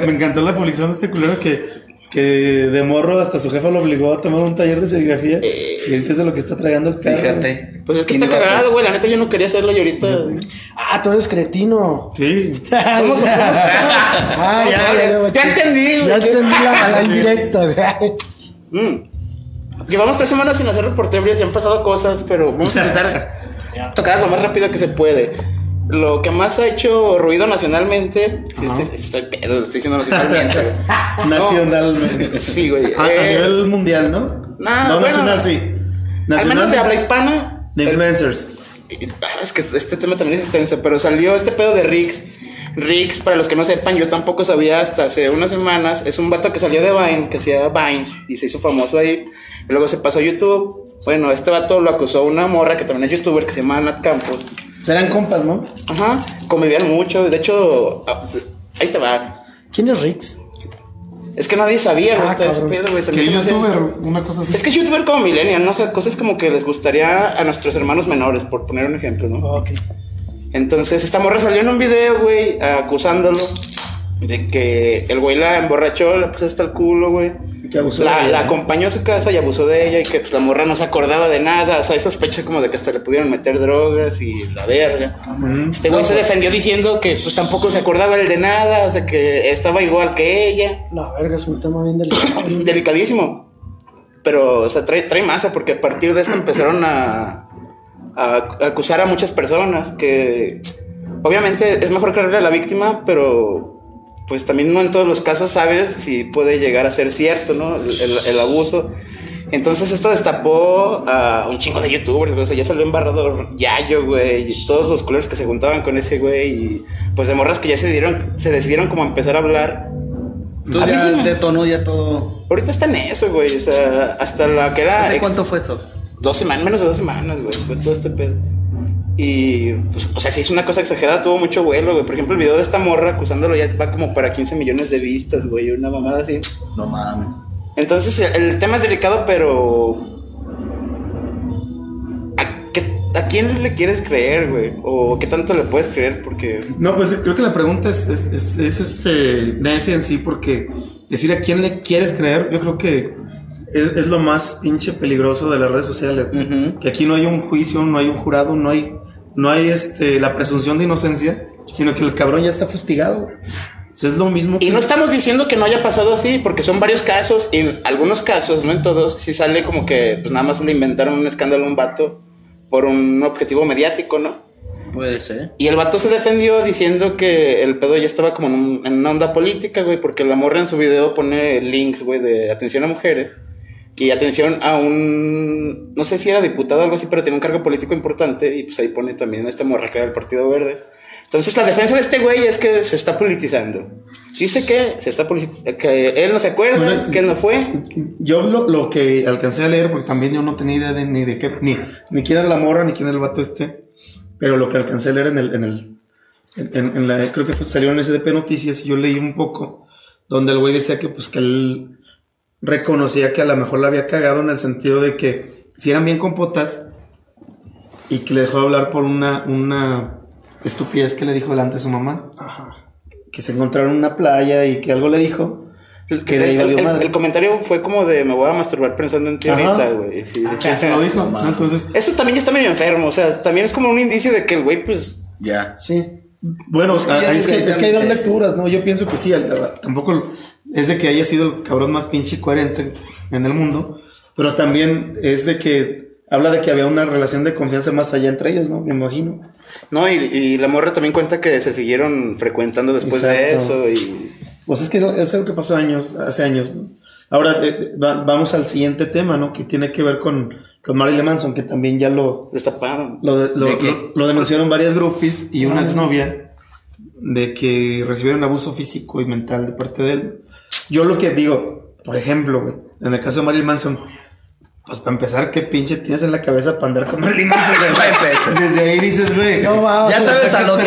me encantó la publicación de este culero que, que de morro hasta su jefa lo obligó a tomar un taller de serigrafía. y ahorita es de lo que está tragando el carro. Fíjate. pues es que está cagado, güey. La neta, yo no quería hacerlo y ahorita. Ah, tú eres cretino. Sí. Somos- somos- Ah, ya, ya, ya, Ya entendí, güey. Ya entendí la, la indirecta, güey. Mm. Llevamos tres semanas sin hacer reporterías y han pasado cosas, pero vamos a intentar tocarlas lo más rápido que se puede. Lo que más ha hecho ruido nacionalmente. sí, estoy, estoy pedo, estoy diciendo nacionalmente. güey. Nacionalmente. Sí, güey. A Eh, nivel mundial, ¿no? nah, no, bueno, nacional, sí. Al Nacional menos de habla hispana. de influencers. Ah, Es que este tema también es extenso, pero salió este pedo de Rix. Rix, para los que no sepan, yo tampoco sabía hasta hace unas semanas. Es un vato que salió de Vine, que hacía Vines y se hizo famoso ahí. Y luego se pasó a YouTube. Bueno, este vato lo acusó una morra que también es youtuber que se llama Nat Campos. Serán compas, ¿no? Ajá, convivían mucho. De hecho, ah, ahí te va. ¿Quién es Rix? Es que nadie sabía, güey, Ah, güey. Que me hacía- youtuber, una cosa así. Es que es youtuber como millennial, no sé, cosas como que les gustaría a nuestros hermanos menores, por poner un ejemplo, ¿no? Ok. Entonces, esta morra salió en un video, güey, acusándolo de que el güey la emborrachó, le puso hasta el culo, güey. Que abusó de La, ella, la ¿no? acompañó a su casa y abusó de ella y que pues, la morra no se acordaba de nada. O sea, hay sospecha como de que hasta le pudieron meter drogas y la verga. Este güey se defendió diciendo que pues tampoco se acordaba él de nada, o sea, que estaba igual que ella. La verga es un tema bien delicado. Delicadísimo. Pero, o sea, trae, trae masa porque a partir de esto empezaron a, a acusar a muchas personas que obviamente es mejor creerle a la víctima, pero pues también no en todos los casos sabes si puede llegar a ser cierto, ¿no? El, el- el abuso. Entonces esto destapó a un chingo de youtubers, güey. O sea, ya salió embarrador Yayo, güey. Y todos los colores que se juntaban con ese güey. Y pues de morras que ya se dieron, se decidieron como empezar a hablar. Mí ya me- detonó ya todo. Ahorita está en eso, güey. O sea, hasta la que era. ¿Hace ex- cuánto fue eso? Dos semanas, menos de dos semanas, güey. Fue todo este pedo. Y, pues, o sea, sí es una cosa exagerada, tuvo mucho vuelo, güey. Por ejemplo, el video de esta morra acusándolo ya va como para 15 millones de vistas, güey. Una mamada así. No mames. Entonces, el, el tema es delicado, pero. ¿A, qué- a quién le quieres creer, güey? ¿O qué tanto le puedes creer? Porque. No, pues creo que la pregunta es, es, es- es, este necia en sí, porque decir a quién le quieres creer, yo creo que es, es lo más pinche peligroso de las redes sociales. Que aquí no hay un juicio, no hay un jurado, no hay, no hay este, la presunción de inocencia, sino que el cabrón ya está fustigado. güey. O sea, es lo mismo. Y no estamos diciendo que no haya pasado así, porque son varios casos, y en algunos casos, no en todos, sí sale como que pues nada más le inventaron un escándalo a un vato por un objetivo mediático, ¿no? Puede ser. Y el vato se defendió diciendo que el pedo ya estaba como en, un- en una onda política, güey, porque la morra en su video pone links, güey, de atención a mujeres y atención a un, no sé si era diputado o algo así, pero tiene un cargo político importante y pues ahí pone también a esta morra que era el Partido Verde. Entonces la defensa de este güey es que se está politizando. Dice que se está que él no se acuerda, Bueno, que no fue. Yo lo, lo que alcancé a leer, porque también yo no tenía idea de, ni de qué, ni, ni quién era la morra, ni quién era el vato este, pero lo que alcancé a leer en el, en el, en, en- en la, creo que fue- salió en SDP Noticias y yo leí un poco, donde el güey decía que pues que él reconocía que a lo mejor la había cagado en el sentido de que si eran bien compotas y que le dejó de hablar por una, una estupidez que le dijo delante de su mamá, Ajá. que se encontraron en una playa y que algo le dijo, que de ahí El, valió el- madre. el comentario fue como de me voy a masturbar pensando en ti Ajá. ahorita, güey. Sí, se lo dijo, ¿no? Entonces, Eso también ya está medio enfermo, o sea, también es como un indicio de que el güey, pues, Ya. Sí. bueno, que ah, ya es, que, es que hay dos lecturas, ¿no? Yo pienso que sí, al- al- tampoco es de que haya sido el cabrón más pinche coherente en el mundo, pero también es de que habla de que había una relación de confianza más allá entre ellos, ¿no? Me imagino. no, y, y la morra también cuenta que se siguieron frecuentando después de eso y Pues es que es algo que pasó años, hace años, ¿no? Ahora eh, va- vamos al siguiente tema, ¿no? Que tiene que ver con, con Marilyn Manson, que también ya lo, destaparon. Lo, de- lo, lo- lo denunciaron varias groupies y una exnovia de que recibieron abuso físico y mental de parte de él. Yo lo que digo, por ejemplo, güey, en el caso de Marilyn Manson, pues para empezar, ¿qué pinche tienes en la cabeza para andar con Marilyn Manson? Desde ahí dices, güey. No mames. Ya sabes a lo que.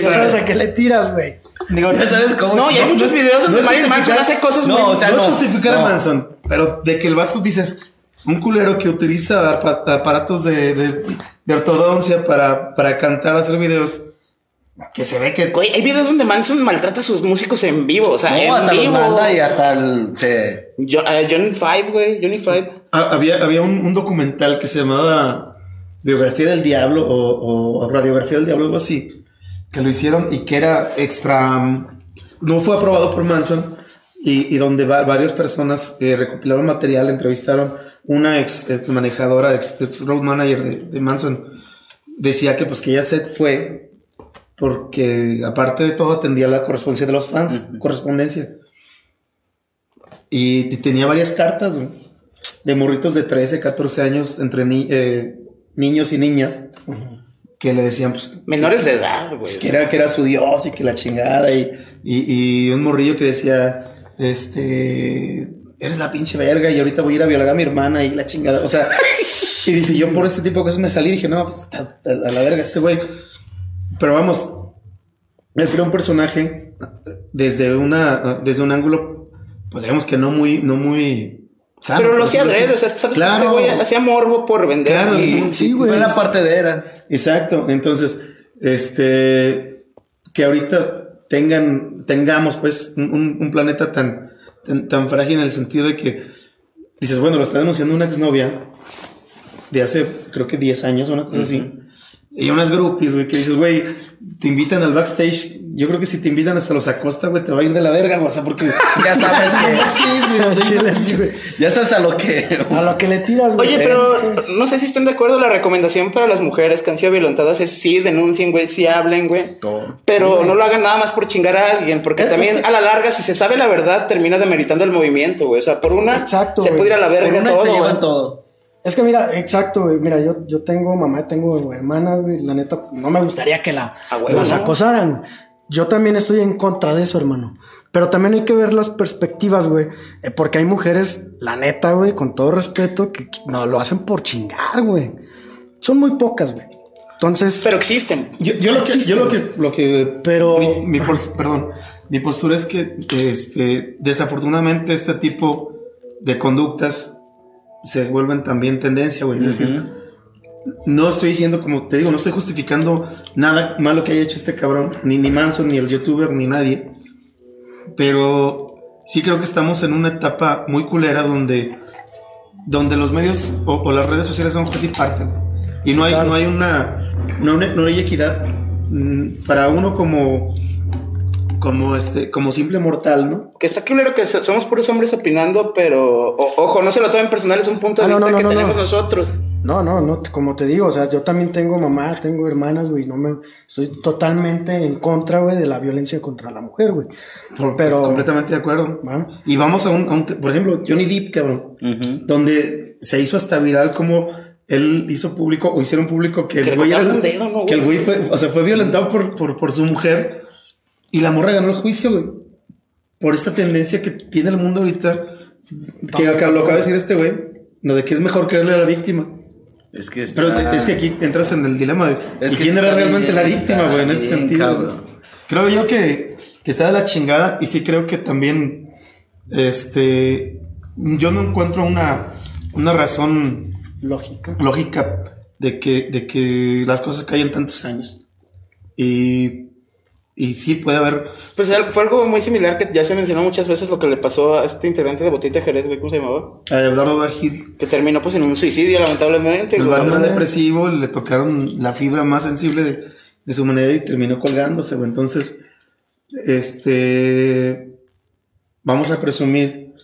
Ya sabes a qué le tiras, güey. Digo, Ya sabes cómo. No, y hay muchos videos donde Marilyn Manson hace cosas No, muy... o sea, no, no. es justificar no. a Manson, pero de que el vato dices, un culero que utiliza apa- aparatos de, de, de ortodoncia para, para cantar, hacer videos, que se ve que... Güey, hay videos donde Manson maltrata a sus músicos en vivo, o sea, en hasta los vivo. manda y hasta el, se. Eh, Johnny Five, güey, Johnny Five. Ah, Había, había un, un documental que se llamaba Biografía del Diablo o, o Radiografía del Diablo, algo así, que lo hicieron y que era extra... mm, No fue aprobado por Manson y, y donde va- varias personas eh, recopilaron material, entrevistaron una ex, ex manejadora, ex, ex road manager de, de Manson, decía que pues que ella se fue porque aparte de todo atendía la correspondencia de los fans, correspondencia. Y, y tenía varias cartas de morritos de 13, 14 años entre ni- eh, niños y niñas que le decían pues Menores de edad, güey. pues, que era, que era su dios y que la chingada y, y, y un morrillo que decía este eres la pinche verga y ahorita voy a ir a violar a mi hermana y la chingada o sea y dice yo por este tipo de cosas me salí y dije no pues está- a la verga este güey pero vamos él creó un personaje desde una desde un ángulo pues digamos que no muy, no muy sano, Pero lo hacía adrede, o sea, sabes Claro. que este güey hacía morbo por vender. Claro, y- Sí, güey. Fue la parte de era. Exacto. Entonces, este, que ahorita tengan, tengamos pues un, un planeta tan, tan, tan frágil en el sentido de que dices, bueno, lo está denunciando una exnovia de hace, creo que 10 años, una cosa así. Y unas groupies, güey, que dices, güey, te invitan al backstage. Yo creo que si te invitan hasta los Acosta, güey, te va a ir de la verga, güey, o sea, porque Ya sabes al que. backstage, güey. Ya sabes a lo que. A lo que le tiras, güey. Oye, pero no sé si están de acuerdo. La recomendación para las mujeres que han sido violentadas es sí denuncien, güey, sí hablen, güey. Todo. Pero no lo hagan nada más por chingar a alguien, porque Es- también es que- a la larga, si se sabe la verdad, termina demeritando el movimiento, güey. O sea, por una Exacto, se güey. puede ir a la Por verga una todo, se llevan todo. Es que mira, exacto, güey. Mira, yo, yo tengo mamá, tengo hermanas, güey. La neta, no me gustaría que la, las acosaran. güey. Yo también estoy en contra de eso, hermano. Pero también hay que ver las perspectivas, güey. eh, porque hay mujeres, la neta, güey, con todo respeto, que, que no lo hacen por chingar, güey. Son muy pocas, güey. Entonces, Pero existen. Yo, yo lo que, yo lo que, lo que, Pero- mi, perdón, mi postura es que, este, desafortunadamente este tipo de conductas se vuelven también tendencia, güey. Es decir, no estoy diciendo, como te digo, no estoy justificando nada malo que haya hecho este cabrón, ni, ni Manson, ni el youtuber, ni nadie. Pero sí creo que estamos en una etapa muy culera donde, donde los medios o, o las redes sociales son casi parte. Y no hay, Claro. no hay una, no, una- no hay equidad mm, para uno como, como este, como simple mortal, ¿no? Que está claro que so- somos puros hombres opinando, pero o- ojo, no se lo tomen personal, es un punto de Ah, no, vista no, que no, tenemos no. nosotros. no, no, no, como te digo, o sea, yo también tengo mamá, tengo hermanas, güey. No me, estoy totalmente en contra, güey, de la violencia contra la mujer, güey. Pero, Completamente de acuerdo. Ah. Y vamos a un, a un te- por ejemplo, Johnny Depp, cabrón, donde se hizo hasta viral como él hizo público o hicieron público que Que el güey era- dedo, ¿no, que el güey? güey fue, o sea, fue violentado por, por, por su mujer y la morra ganó el juicio, güey. Por esta tendencia que tiene el mundo ahorita, que lo acaba de decir este güey, lo de que es mejor creerle a la víctima. Es que Pero está- es que aquí entras en el dilema de Es ¿y que quién era realmente bien, la víctima, güey, en ese sentido. cabrón. Creo yo que, que está de la chingada y sí creo que también, este, yo no encuentro una, una razón lógica. lógica de que, de que las cosas callen tantos años. Y, y sí puede haber, Pues fue algo muy similar que ya se mencionó muchas veces lo que le pasó a este integrante de Botita Jerez, güey, ¿cómo se llamaba? a Eduardo Bajil, Que terminó pues en un suicidio, lamentablemente. el era depresivo, le tocaron la fibra más sensible de, de su manera y terminó colgándose, güey. Entonces, este, vamos a presumir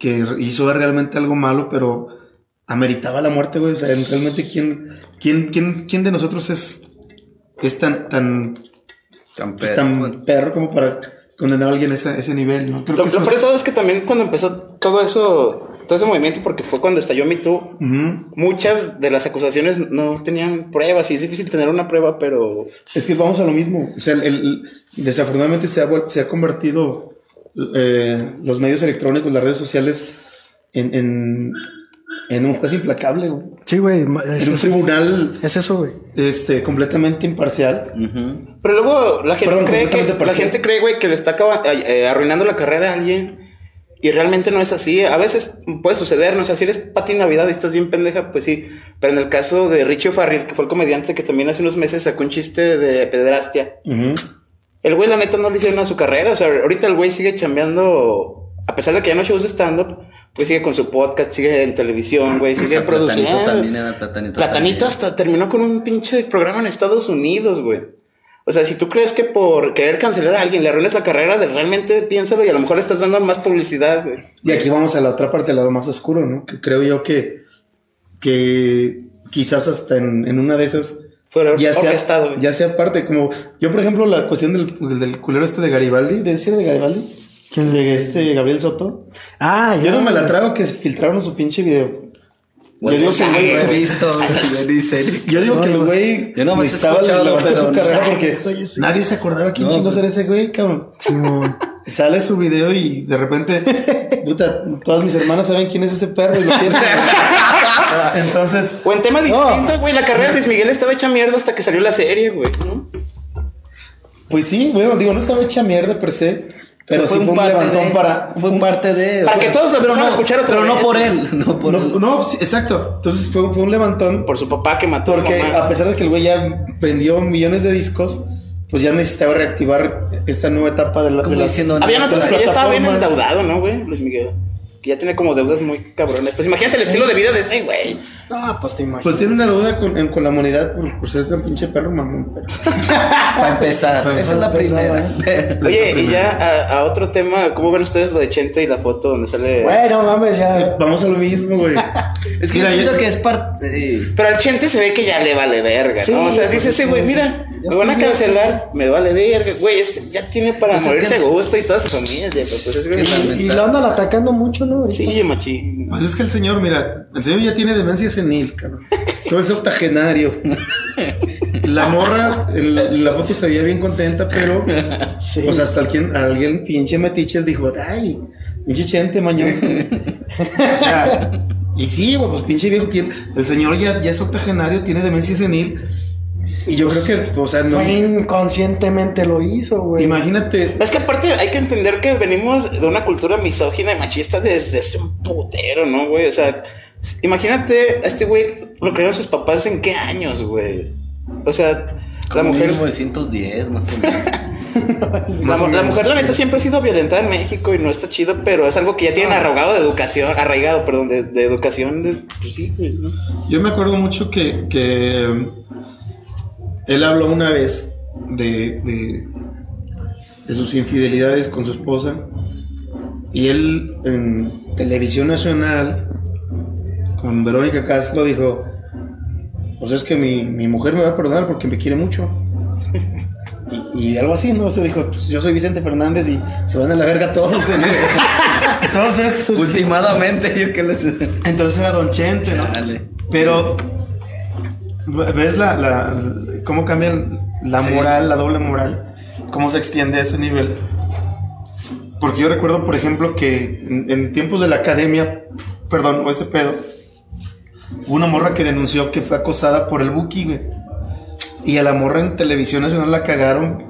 que hizo realmente algo malo, pero ameritaba la muerte, güey. O sea, realmente, ¿quién, quién, quién, quién de nosotros es, es tan, tan, Tan pues, perro. tan perro como para condenar a alguien a ese, a ese nivel, ¿no? Creo Lo, que lo peor de todo es que también cuando empezó todo eso, todo ese movimiento, porque fue cuando estalló Me Too, muchas de las acusaciones no tenían pruebas y es difícil tener una prueba, pero Es que vamos a lo mismo. O sea, el- el- desafortunadamente se ha, se ha convertido eh, los medios electrónicos, las redes sociales, en, en, en un juez implacable, güey. Sí, güey. Es, En un eso, tribunal es eso, güey. este, completamente imparcial. Pero luego la gente Perdón, cree que la gente cree, güey, que le está acaba- eh, arruinando la carrera a alguien y realmente no es así. A veces puede suceder, no sé, si eres Pati Navidad y estás bien pendeja, pues sí. Pero en el caso de Richie Farrell, que fue el comediante que también hace unos meses sacó un chiste de pederastia. Ujú. El güey, la neta, no le hicieron a su carrera. O sea, ahorita el güey sigue chambeando, a pesar de que ya no hay shows de stand-up, pues sigue con su podcast, sigue en televisión, güey, O sigue sea, produciendo. Platanito también era Platanito. Platanito también. hasta terminó con un pinche programa en Estados Unidos, güey. O sea, si tú crees que por querer cancelar a alguien le arruinas la carrera, de realmente piénsalo y a lo mejor le estás dando más publicidad, güey. Y aquí vamos a la otra parte, al lado más oscuro, ¿no? Que creo yo que, que quizás hasta en, en una de esas Fue or- ya sea, ya sea parte, como yo, por ejemplo, la cuestión del, del culero este de Garibaldi, ¿de decir de Garibaldi? ¿Quién? De este Gabriel Soto. Ah, Yo no me la trago que filtraron su pinche video. Bueno, yo digo que, lo he visto, yo digo que el güey Yo escuchado, levantar pero su no carrera porque Oye, sí. nadie se acordaba quién No, chingos pues- era ese güey, cabrón. Sale su video y de repente, puta, todas mis hermanas saben quién es ese perro y lo tienen. Ah, Entonces, O en tema distinto, güey, la carrera de Luis Miguel estaba hecha mierda hasta que salió la serie, güey. ¿no? pues sí, bueno, digo, no estaba hecha mierda per se, Pero sí fue un parte levantón de- para. Fue un parte de. Para que todos lo empezaran no, a escuchar otra Pero no por él. No por No, él. no, sí, exacto. Entonces fue, fue un levantón. Por su papá que mató Porque a pesar de que el güey ya vendió millones de discos, pues ya necesitaba reactivar esta nueva etapa de, la, de Como las. diciendo, Había notado que ya estaba bien endeudado, ¿no, güey? Luis Miguel. Que ya tiene como deudas muy cabrones. Pues imagínate el estilo de vida de ese, güey. No, pues te imaginas. Pues tiene una deuda con, en- con la humanidad por, por ser tan pinche perro mamón. Pero... Para empezar. Para Esa es la empezar, primera. Oye, y ya a, a otro tema, ¿cómo ven ustedes lo de Chente y la foto donde sale? Bueno, mames, ya. Vamos a lo mismo, güey. es que Mira, yo siento ya- que es parte. Pero al Chente se ve que ya le vale verga, Sí, ¿no? O sea, pues, dice ese sí, güey, mira, me van a cancelar, me vale verga. Güey, es- ya tiene para Pues es morirse que- gusto y toda su familia. Pues, es que realmente- Y lo andan atacando mucho, ¿no? Ahorita. Sí, machi. Pues es que el señor, mira, el señor ya tiene demencia senil, cabrón. Eso es octogenario. La morra, la foto se veía bien contenta, pero Sí. pues hasta alguien, alguien pinche metiche dijo, ay, pinche chente mañoso. o sea, y sí, güey, pues pinche viejo tiene, el señor ya, ya es octogenario, tiene demencia senil. Y yo creo que, o sea, no, Fue inconscientemente lo hizo, güey. imagínate, Es que aparte hay que entender que venimos de una cultura misógina y machista desde hace un putero, ¿no, güey? O sea, imagínate a este güey lo crearon sus papás en qué años, güey. O sea, la mujer, 1910, más o menos. la, Más o la mujer la neta siempre ha sido violentada en México y no está chido, pero es algo que ya tienen arraigado de educación, arraigado, perdón, de, de educación, de, pues sí, güey, ¿no? Yo me acuerdo mucho que, que um, él habló una vez de, de, de sus infidelidades con su esposa y él en televisión nacional con Verónica Castro dijo, pues es que mi, mi mujer me va a perdonar porque me quiere mucho. Y, y algo así, ¿no? Se dijo, pues yo soy Vicente Fernández y se van a la verga todos. Entonces, Últimamente, yo que les. entonces era Don Chente, ¿no? Dale. Pero ves la, la- cómo cambia la Sí. moral, la doble moral, cómo se extiende a ese nivel. Porque yo recuerdo, por ejemplo, que en, en tiempos de la academia, perdón, o ese pedo, una morra que denunció que fue acosada por el Buki, güey. Y a la morra en televisión nacional la cagaron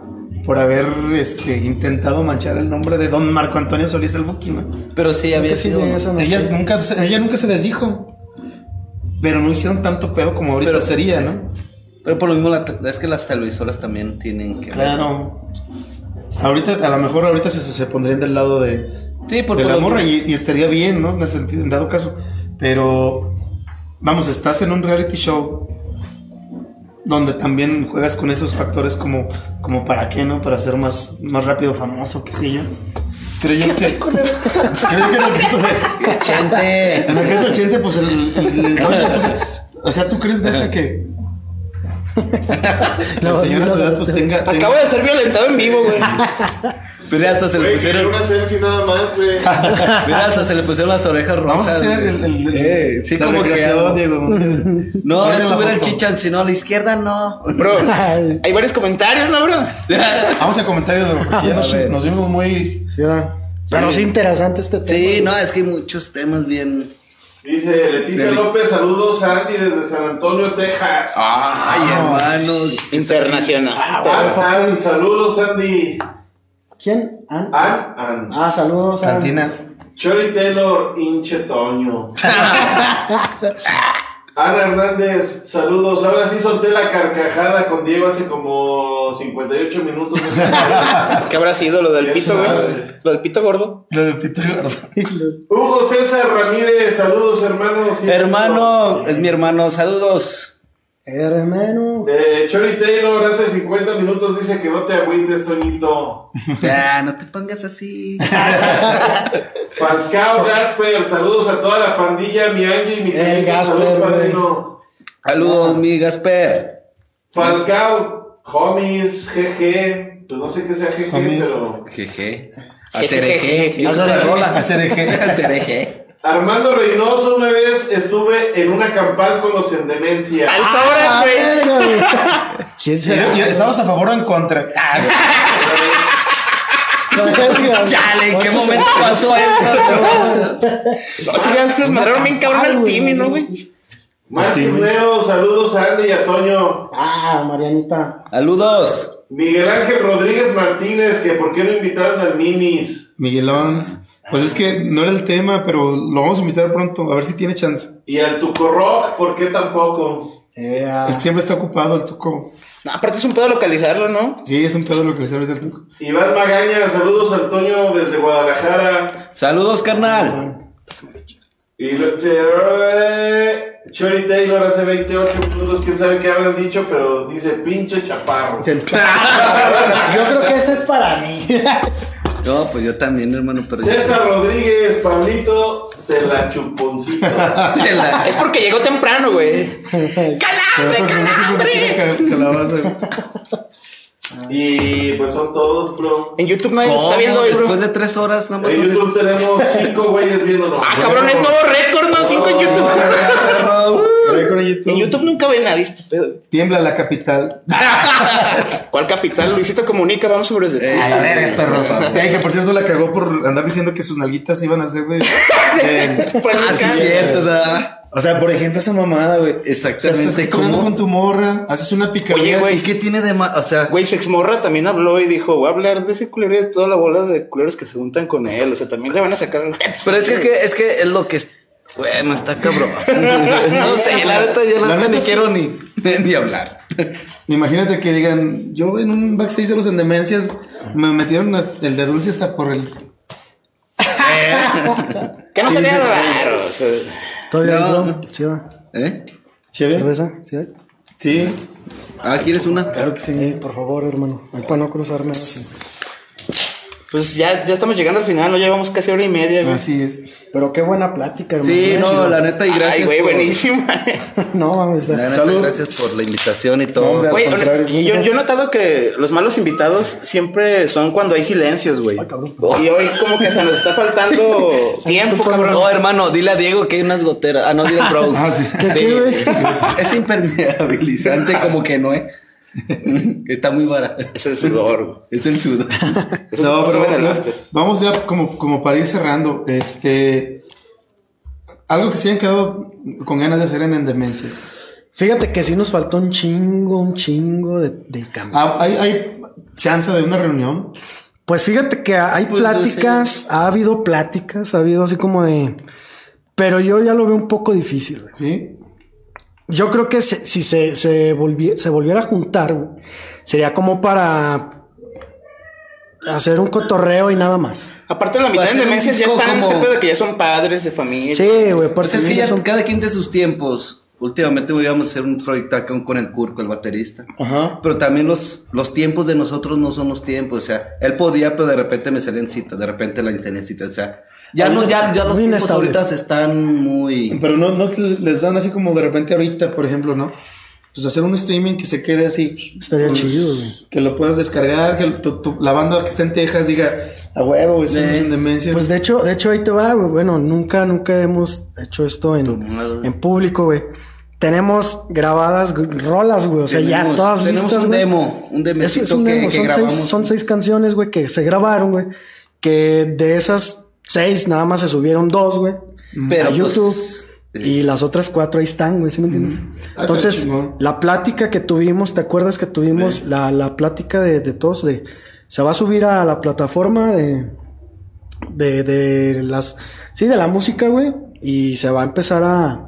por haber este, intentado manchar el nombre de don Marco Antonio Solís el Buki, güey. Pero sí había sido. Ella nunca, se- ella nunca se desdijo. Pero no hicieron tanto pedo como ahorita Pero- sería, ¿no? Pero por lo mismo, la es que las televisoras también tienen que. ver. Claro. Ahorita, a lo mejor ahorita se, se pondrían del lado de, Sí, por, de por la morra y, y estaría bien, ¿no? En el sentido, en dado caso. Pero, vamos, estás en un reality show donde también juegas con esos factores como, como para qué, ¿no? Para ser más, más rápido famoso, qué sé yo. Creo yo que, creo que en el caso de, Chente. En el caso del Chente, pues el. el- pues, o sea, ¿tú crees neta que. No, el señor a sí, su no, edad, pues tenga. tenga- Acabo de ser violentado en vivo, güey. Pero ya hasta se le pusieron. una selfie nada más, güey. Mira, hasta se le pusieron las orejas rojas. Vamos a hacer el. el, el- Eh, sí, la como que- Diego. No, estuviera el chichan, si no, a la izquierda no. Bro, hay varios comentarios, ¿no, bro? Vamos a comentarios, bro, porque ya nos, nos vimos muy. Sí, ¿verdad? Pero es interesante este tema. Sí, no, es que hay muchos temas bien. Dice Leticia Deli- López, saludos a Andy desde San Antonio, Texas. Ay, hermano. Internacional. An, An, saludos Andy. ¿Quién? An. An, An. Ah, saludos. An. Cantinas. Chori Taylor, hinche Toño. Ana Hernández, saludos. Ahora sí solté la carcajada con Diego hace como 58 minutos. ¿Qué habrá sido lo del pito, madre. Lo del pito gordo. Lo de Pito Gordo. Hugo César Ramírez, saludos hermanos. Hermano, es mi hermano, saludos. Hermano. Eh, Chori Taylor hace 50 minutos dice que no te agüites, Toñito. Ya, no te pongas así. Falcao Gasper, saludos a toda la pandilla, mi Angie y mi Eh, Gasper, saludos. Saludos, mi Gasper. Falcao, homies, GG, pues no sé qué sea GG, pero... Jeje. Jejeje. Acereje. Haz la rola. Hacer eje. Armando Reynoso, una vez estuve en una campal con los en demencia. Al Ah, ahora, güey. verga, güey. ¿Quién será? ¿Y- y ¿Estabas a favor o en contra? Ah. Chale, ¿en qué momento pasó esto? O sea, desmadraron bien cabrón al Timmy, ¿no, güey? Más. Cisneros, saludos a Andy y a Toño. Ah, Marianita. Saludos. Miguel Ángel Rodríguez Martínez, que por qué no invitaron al Mimis. Miguelón. Pues es que no era el tema, pero lo vamos a invitar pronto, a ver si tiene chance. Y al Tuco Rock, ¿por qué tampoco? Eh, ah, Es que siempre está ocupado el tuco. No, aparte es un pedo localizarlo, ¿no? Sí, es un pedo lo que le ahorita el tuco. Iván Magaña, saludos al Toño desde Guadalajara. Saludos, carnal. Y lo- eh, Chori Taylor hace 28 minutos, quién sabe qué habrán dicho, pero dice pinche chaparro. yo creo que ese es para mí. No, pues yo también, hermano, pero. César Rodríguez, Pablito, de la chuponcito. De la- Es porque llegó temprano, güey. ¡Calambre, calambre! Y pues son todos, bro. En YouTube nadie lo está viendo hoy, bro. Después de tres horas, nada más. En YouTube tenemos 5 güeyes viéndonos. Ah, cabrón, es nuevo récord, ¿no? Cinco en YouTube. Récord en YouTube. En YouTube nunca ve nadie este pedo. Tiembla la capital. ¿Cuál capital? Luisito Comunica, vamos sobre ese. Eh, A la verga, perro. Eh, que por cierto la cagó por andar diciendo que sus nalguitas iban a ser de. de- Pues, Ah, sí, es cierto, da. O sea, por ejemplo, esa mamada, güey. Exactamente, O sea, estás con tu morra, haces una picardía. Oye, güey. ¿Y qué tiene de más? O sea, Güey, Sexmorra también habló y dijo, voy a hablar de ese culero y de toda la bola de culeros que se juntan con él. O sea, también le van a sacar... pero es que, que- es que es lo que es. Bueno, está cabrón. no sé, la neta, yo la La neta neta ni quiero ni, ni hablar. Imagínate que digan, yo en un backstage de los endemencias me metieron el de dulce hasta por el. Que no sería raro. o sea, Todavía No. hay. Sí, va. ¿Eh? Chévere. ¿Cerveza? ¿Sí hay? Sí, Ah, ¿quieres una? claro que sí. Eh, por favor, hermano. Ay, Para no cruzarme así. Pues ya, ya estamos llegando al final, no llevamos casi hora y media, güey. Así es. Pero qué buena plática, hermano. Sí, no, chido. la neta, y Ay, gracias. güey, por- buenísima. No, mames. La neta, Salud. gracias por la invitación y todo. Güey, yo, yo he notado que los malos invitados siempre son cuando hay silencios, güey. cabrón. Y hoy como que hasta nos está faltando tiempo, cabrón. No, hermano, dile a Diego que hay unas goteras. Ah, no, dile a Bro. Ah, sí. ¿Qué, qué, güey? Es impermeabilizante, como que no, ¿eh? Está muy barato. Es el sudor. Es el sudor. Eso No, pero pasa en el no, after. vamos ya como, como para ir cerrando. Este. Algo que se hayan quedado con ganas de hacer en Endemencias. Fíjate que sí nos faltó un chingo, un chingo de, de cambio. Ah, ¿Hay, hay chance de una reunión? Pues fíjate que hay Pues, pláticas, ha habido pláticas, ha habido así como de... Pero yo ya lo veo un poco difícil, güey. Sí. Yo creo que se- si se, se, volvie- se volviera a juntar, sería como para hacer un cotorreo y nada más. Aparte la mitad de demencias ya están en como- este pedo de que ya son padres de familia. Sí, güey, Pues porque es que ya son- cada quien de sus tiempos. Últimamente íbamos a hacer un proyecto acá con el Curco, el baterista. Ajá. Pero también los, los tiempos de nosotros no son los tiempos. O sea, él podía, pero de repente me salían citas, de repente la tenía citas. O sea, ya no, ya, ya los tiempos ahorita se están muy. Pero no, no les dan así como de repente ahorita, por ejemplo, ¿no? Pues hacer un streaming que se quede así. Estaría Pues, chido, güey. Que lo puedas descargar, que tu- tu- la banda que está en Texas diga, a huevo, güey, somos en demencia. Pues de hecho, de hecho ahí te va, güey. Bueno, nunca, nunca hemos hecho esto en, en público, güey. Tenemos grabadas rolas, güey. O sea, ya Tenemos- todas tenemos listas, un güey. demo, un demecito es un que, demo. que Son, grabamos. seis, son seis canciones, güey, que se grabaron, güey. Que de esas seis nada más se subieron dos, güey. Pero, a pues, YouTube. y las otras cuatro ahí están, güey, ¿sí me entiendes? Ah, Entonces, la plática que tuvimos, ¿te acuerdas que tuvimos la, la plática de, de todos? De, se va a subir a la plataforma de, de, de las, sí, de la música, güey. Y se va a empezar a,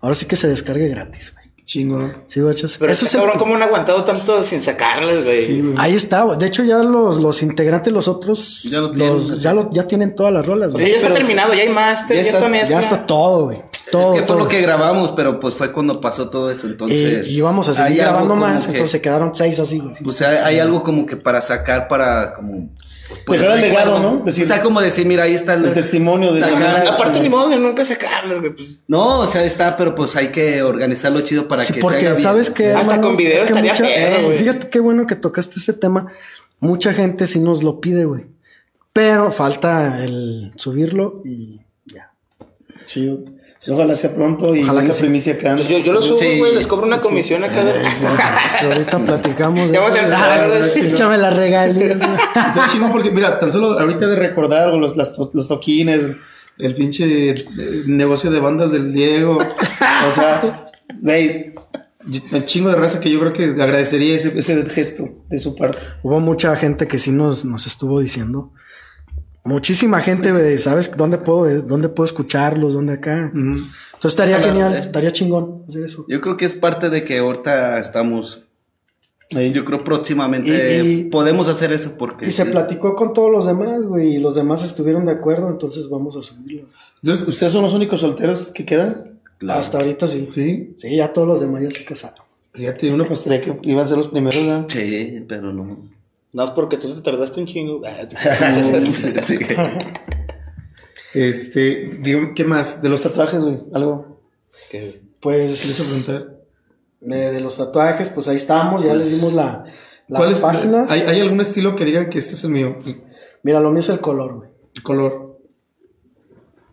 ahora sí que se descargue gratis, güey. Chingo. Sí, guachos. Pero Eso ese es el- cabrón, ¿cómo han aguantado tanto sin sacarles, güey? Sí, güey. Ahí está, güey. De hecho, ya los, los integrantes, los otros, Ya lo tienen, los- ya, lo- ya tienen todas las rolas, O sea, güey. ya está pero- terminado, ya hay máster, ya ya, está- está mezcla. Ya está todo, güey. Todo, es que fue todo. lo que grabamos, pero pues fue cuando pasó todo eso. Entonces. y, y íbamos a seguir grabando más, que- entonces se quedaron seis así, güey. Pues hay, hay algo como que para sacar, para como. Pues, Dejar el legado. ¿no? Decir- o sea, como decir, mira, ahí está el, El testimonio de- Sacar- Aparte, ni modo de nunca sacarles, güey. Pues, No, o sea, está, pero pues hay que organizarlo chido para Sí, que porque se haga bien. sabes que Hasta con video estaría perro, güey. fíjate qué bueno que tocaste ese tema. Mucha gente sí nos lo pide, güey. Pero falta el subirlo y ya. Chido. Ojalá sea pronto y Ojalá la que sí. primicia acá. yo, yo lo subo, Sí. güey, les cobro una comisión acá de... Pues ahorita platicamos vamos a. Échame las regalías. Está chingón porque, mira, tan solo ahorita de recordar los, las los toquines, el pinche eh, negocio de bandas del Diego. O sea, güey, Un chingo de raza que yo creo que agradecería ese, ese gesto de su parte. Hubo mucha gente que sí nos, nos estuvo diciendo. Muchísima gente, ¿sabes dónde puedo, dónde puedo escucharlos? ¿Dónde acá? Entonces estaría Ojalá, genial, eh. estaría chingón hacer eso. Yo creo que es parte de que ahorita estamos. Yo creo próximamente Y- y- podemos hacer eso porque. Y se sí. platicó con todos los demás, güey, y los demás estuvieron de acuerdo, entonces vamos a subirlo. Entonces, ¿ustedes son los únicos solteros que quedan? Claro. Hasta ahorita sí. Sí. Sí, ya todos los demás ya se casaron. Fíjate, uno pues creía que iban a ser los primeros, ¿no? Sí, pero no. No, es porque tú te tardaste un chingo. Este, digo, ¿qué más? De los tatuajes, güey, algo. que- Pues ¿Quieres preguntar? de, de los tatuajes, pues ahí estamos, ya les dimos la, las ¿Cuál es? páginas. ¿Hay, hay algún estilo que digan que este es el mío? Mira, lo mío es el color, güey. El color.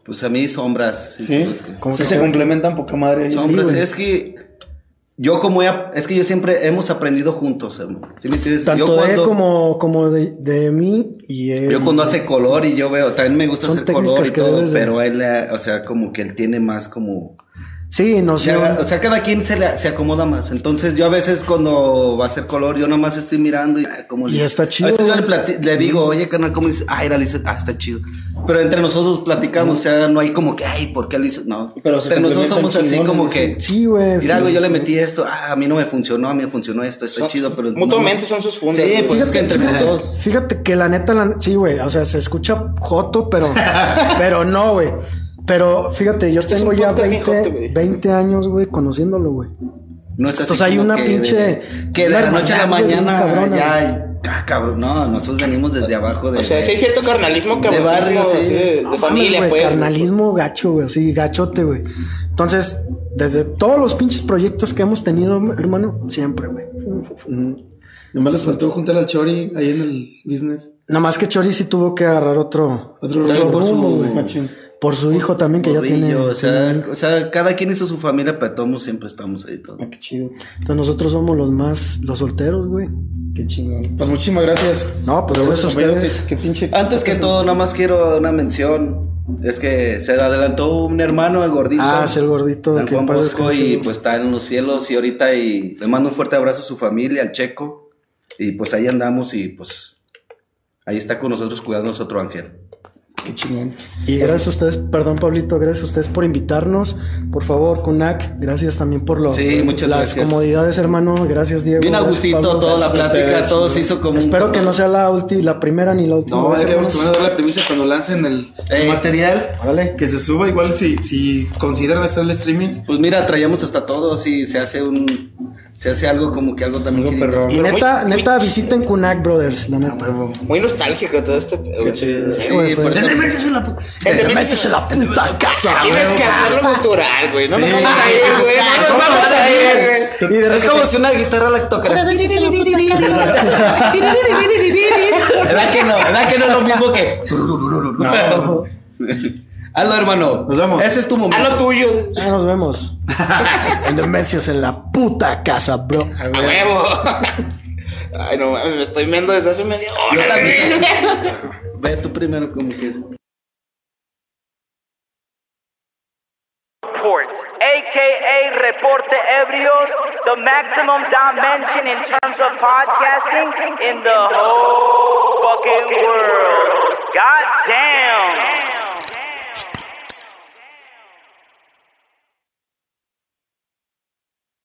Pues a mí sombras. sí, ¿Sí? Como que se se- complementan poca madre. Sombras, Sí, es que yo como he, es que yo siempre hemos aprendido juntos, hermano. ¿Sí me entiendes? Tanto yo de cuando, él como, como de, de mí y él. yo cuando hace color y yo veo, también me gusta hacer color y todo, de- pero él, eh, o sea, como que él tiene más como Sí, no sé. O sea, cada quien se, le, se acomoda más. Entonces, yo a veces cuando va a hacer color, yo nomás estoy mirando y, ah, ¿cómo le Y hice? está chido, A veces yo le, le digo, oye, carnal, ¿cómo dice? Ah, era, le hice, ah, está chido. Pero entre nosotros platicamos, o sea, no hay como que, ay, ¿por qué le hizo? No. Pero entre nosotros somos así como que, Sí, güey. mira, güey, yo le fíjate. metí esto, ah, a mí no me funcionó, a mí me funcionó esto, está Son- chido, pero. mutuamente no- son sus fundas, Sí, pues es que entre fíjate, todos. fíjate que la neta, la, sí, güey. O sea, se escucha joto, pero, pero no, güey. Pero fíjate, yo Este es tengo ya podcast bien 20, joto, güey. 20 años, güey, conociéndolo, güey. No es así. Entonces hay una que pinche- de- que de la noche a la mañana cabrona, ya. ah, cabrón, no, nosotros venimos desde abajo de. O sea, sí hay cierto carnalismo De barrio, sí. así de, de No mames, familia, güey, pues. Carnalismo gacho, güey, así, gachote, güey. Entonces, desde todos los pinches proyectos que hemos tenido, hermano, siempre, güey. Nomás les faltó juntar al Chori ahí en el business. Nada más que Chori sí tuvo que agarrar otro, Otro por rumbo, güey, machín. Por su hijo también, que ya tiene. O sea, o sea, cada quien hizo su familia, pero todos siempre estamos ahí todos. Ah, qué chido. Entonces nosotros somos los más, los solteros, güey. Qué chingón. Pues muchísimas gracias. No, pues gracias a ustedes. Qué, qué pinche. Antes que todo, nada más quiero dar una mención. Es que se adelantó un hermano, el gordito. Ah, es el gordito, San Juan Bosco, y pues está en los cielos y ahorita y le mando un fuerte abrazo a su familia, al Checo. Y pues ahí andamos y pues ahí está con nosotros cuidándonos otro ángel. Qué chingón. Y gracias a ustedes, perdón Pablito, gracias a ustedes por invitarnos. Por favor, Kunak, gracias también por lo, Sí, muchas las gracias. comodidades, hermano. Gracias, Diego. Bien a gustito toda la plática, todo se hizo como... Espero que no sea la, ulti- la primera ni la última. No, vez, que van a dar la premisa cuando lancen el, el material. Órale. Que se suba igual si, si consideran hacer el streaming. Pues mira, traíamos hasta todo, si se hace un... Se hace algo como que algo también Algo perrón. Y neta, muy- neta, visiten Kunak Brothers, la neta. Muy nostálgico todo este pedo. güey. Sí, güey, eso- en la en la puta casa, Tienes que hacerlo natural, güey. No nos vamos a ir, güey. No nos vamos a ir, güey. Es como si una guitarra la tocara. ¿Verdad que no? ¿Verdad que no es lo mismo que.? Hazlo, hermano. Nos vemos. Ese es tu momento. lo tuyo. Ya nos vemos. en Demencias en la puta casa, bro. A huevo. Ay, no mames, me estoy viendo desde hace media hora. Yo también. Ve tú primero, como que. Aka Reporte Ebrios, the maximum dimension in terms of podcasting in the whole fucking world. God damn.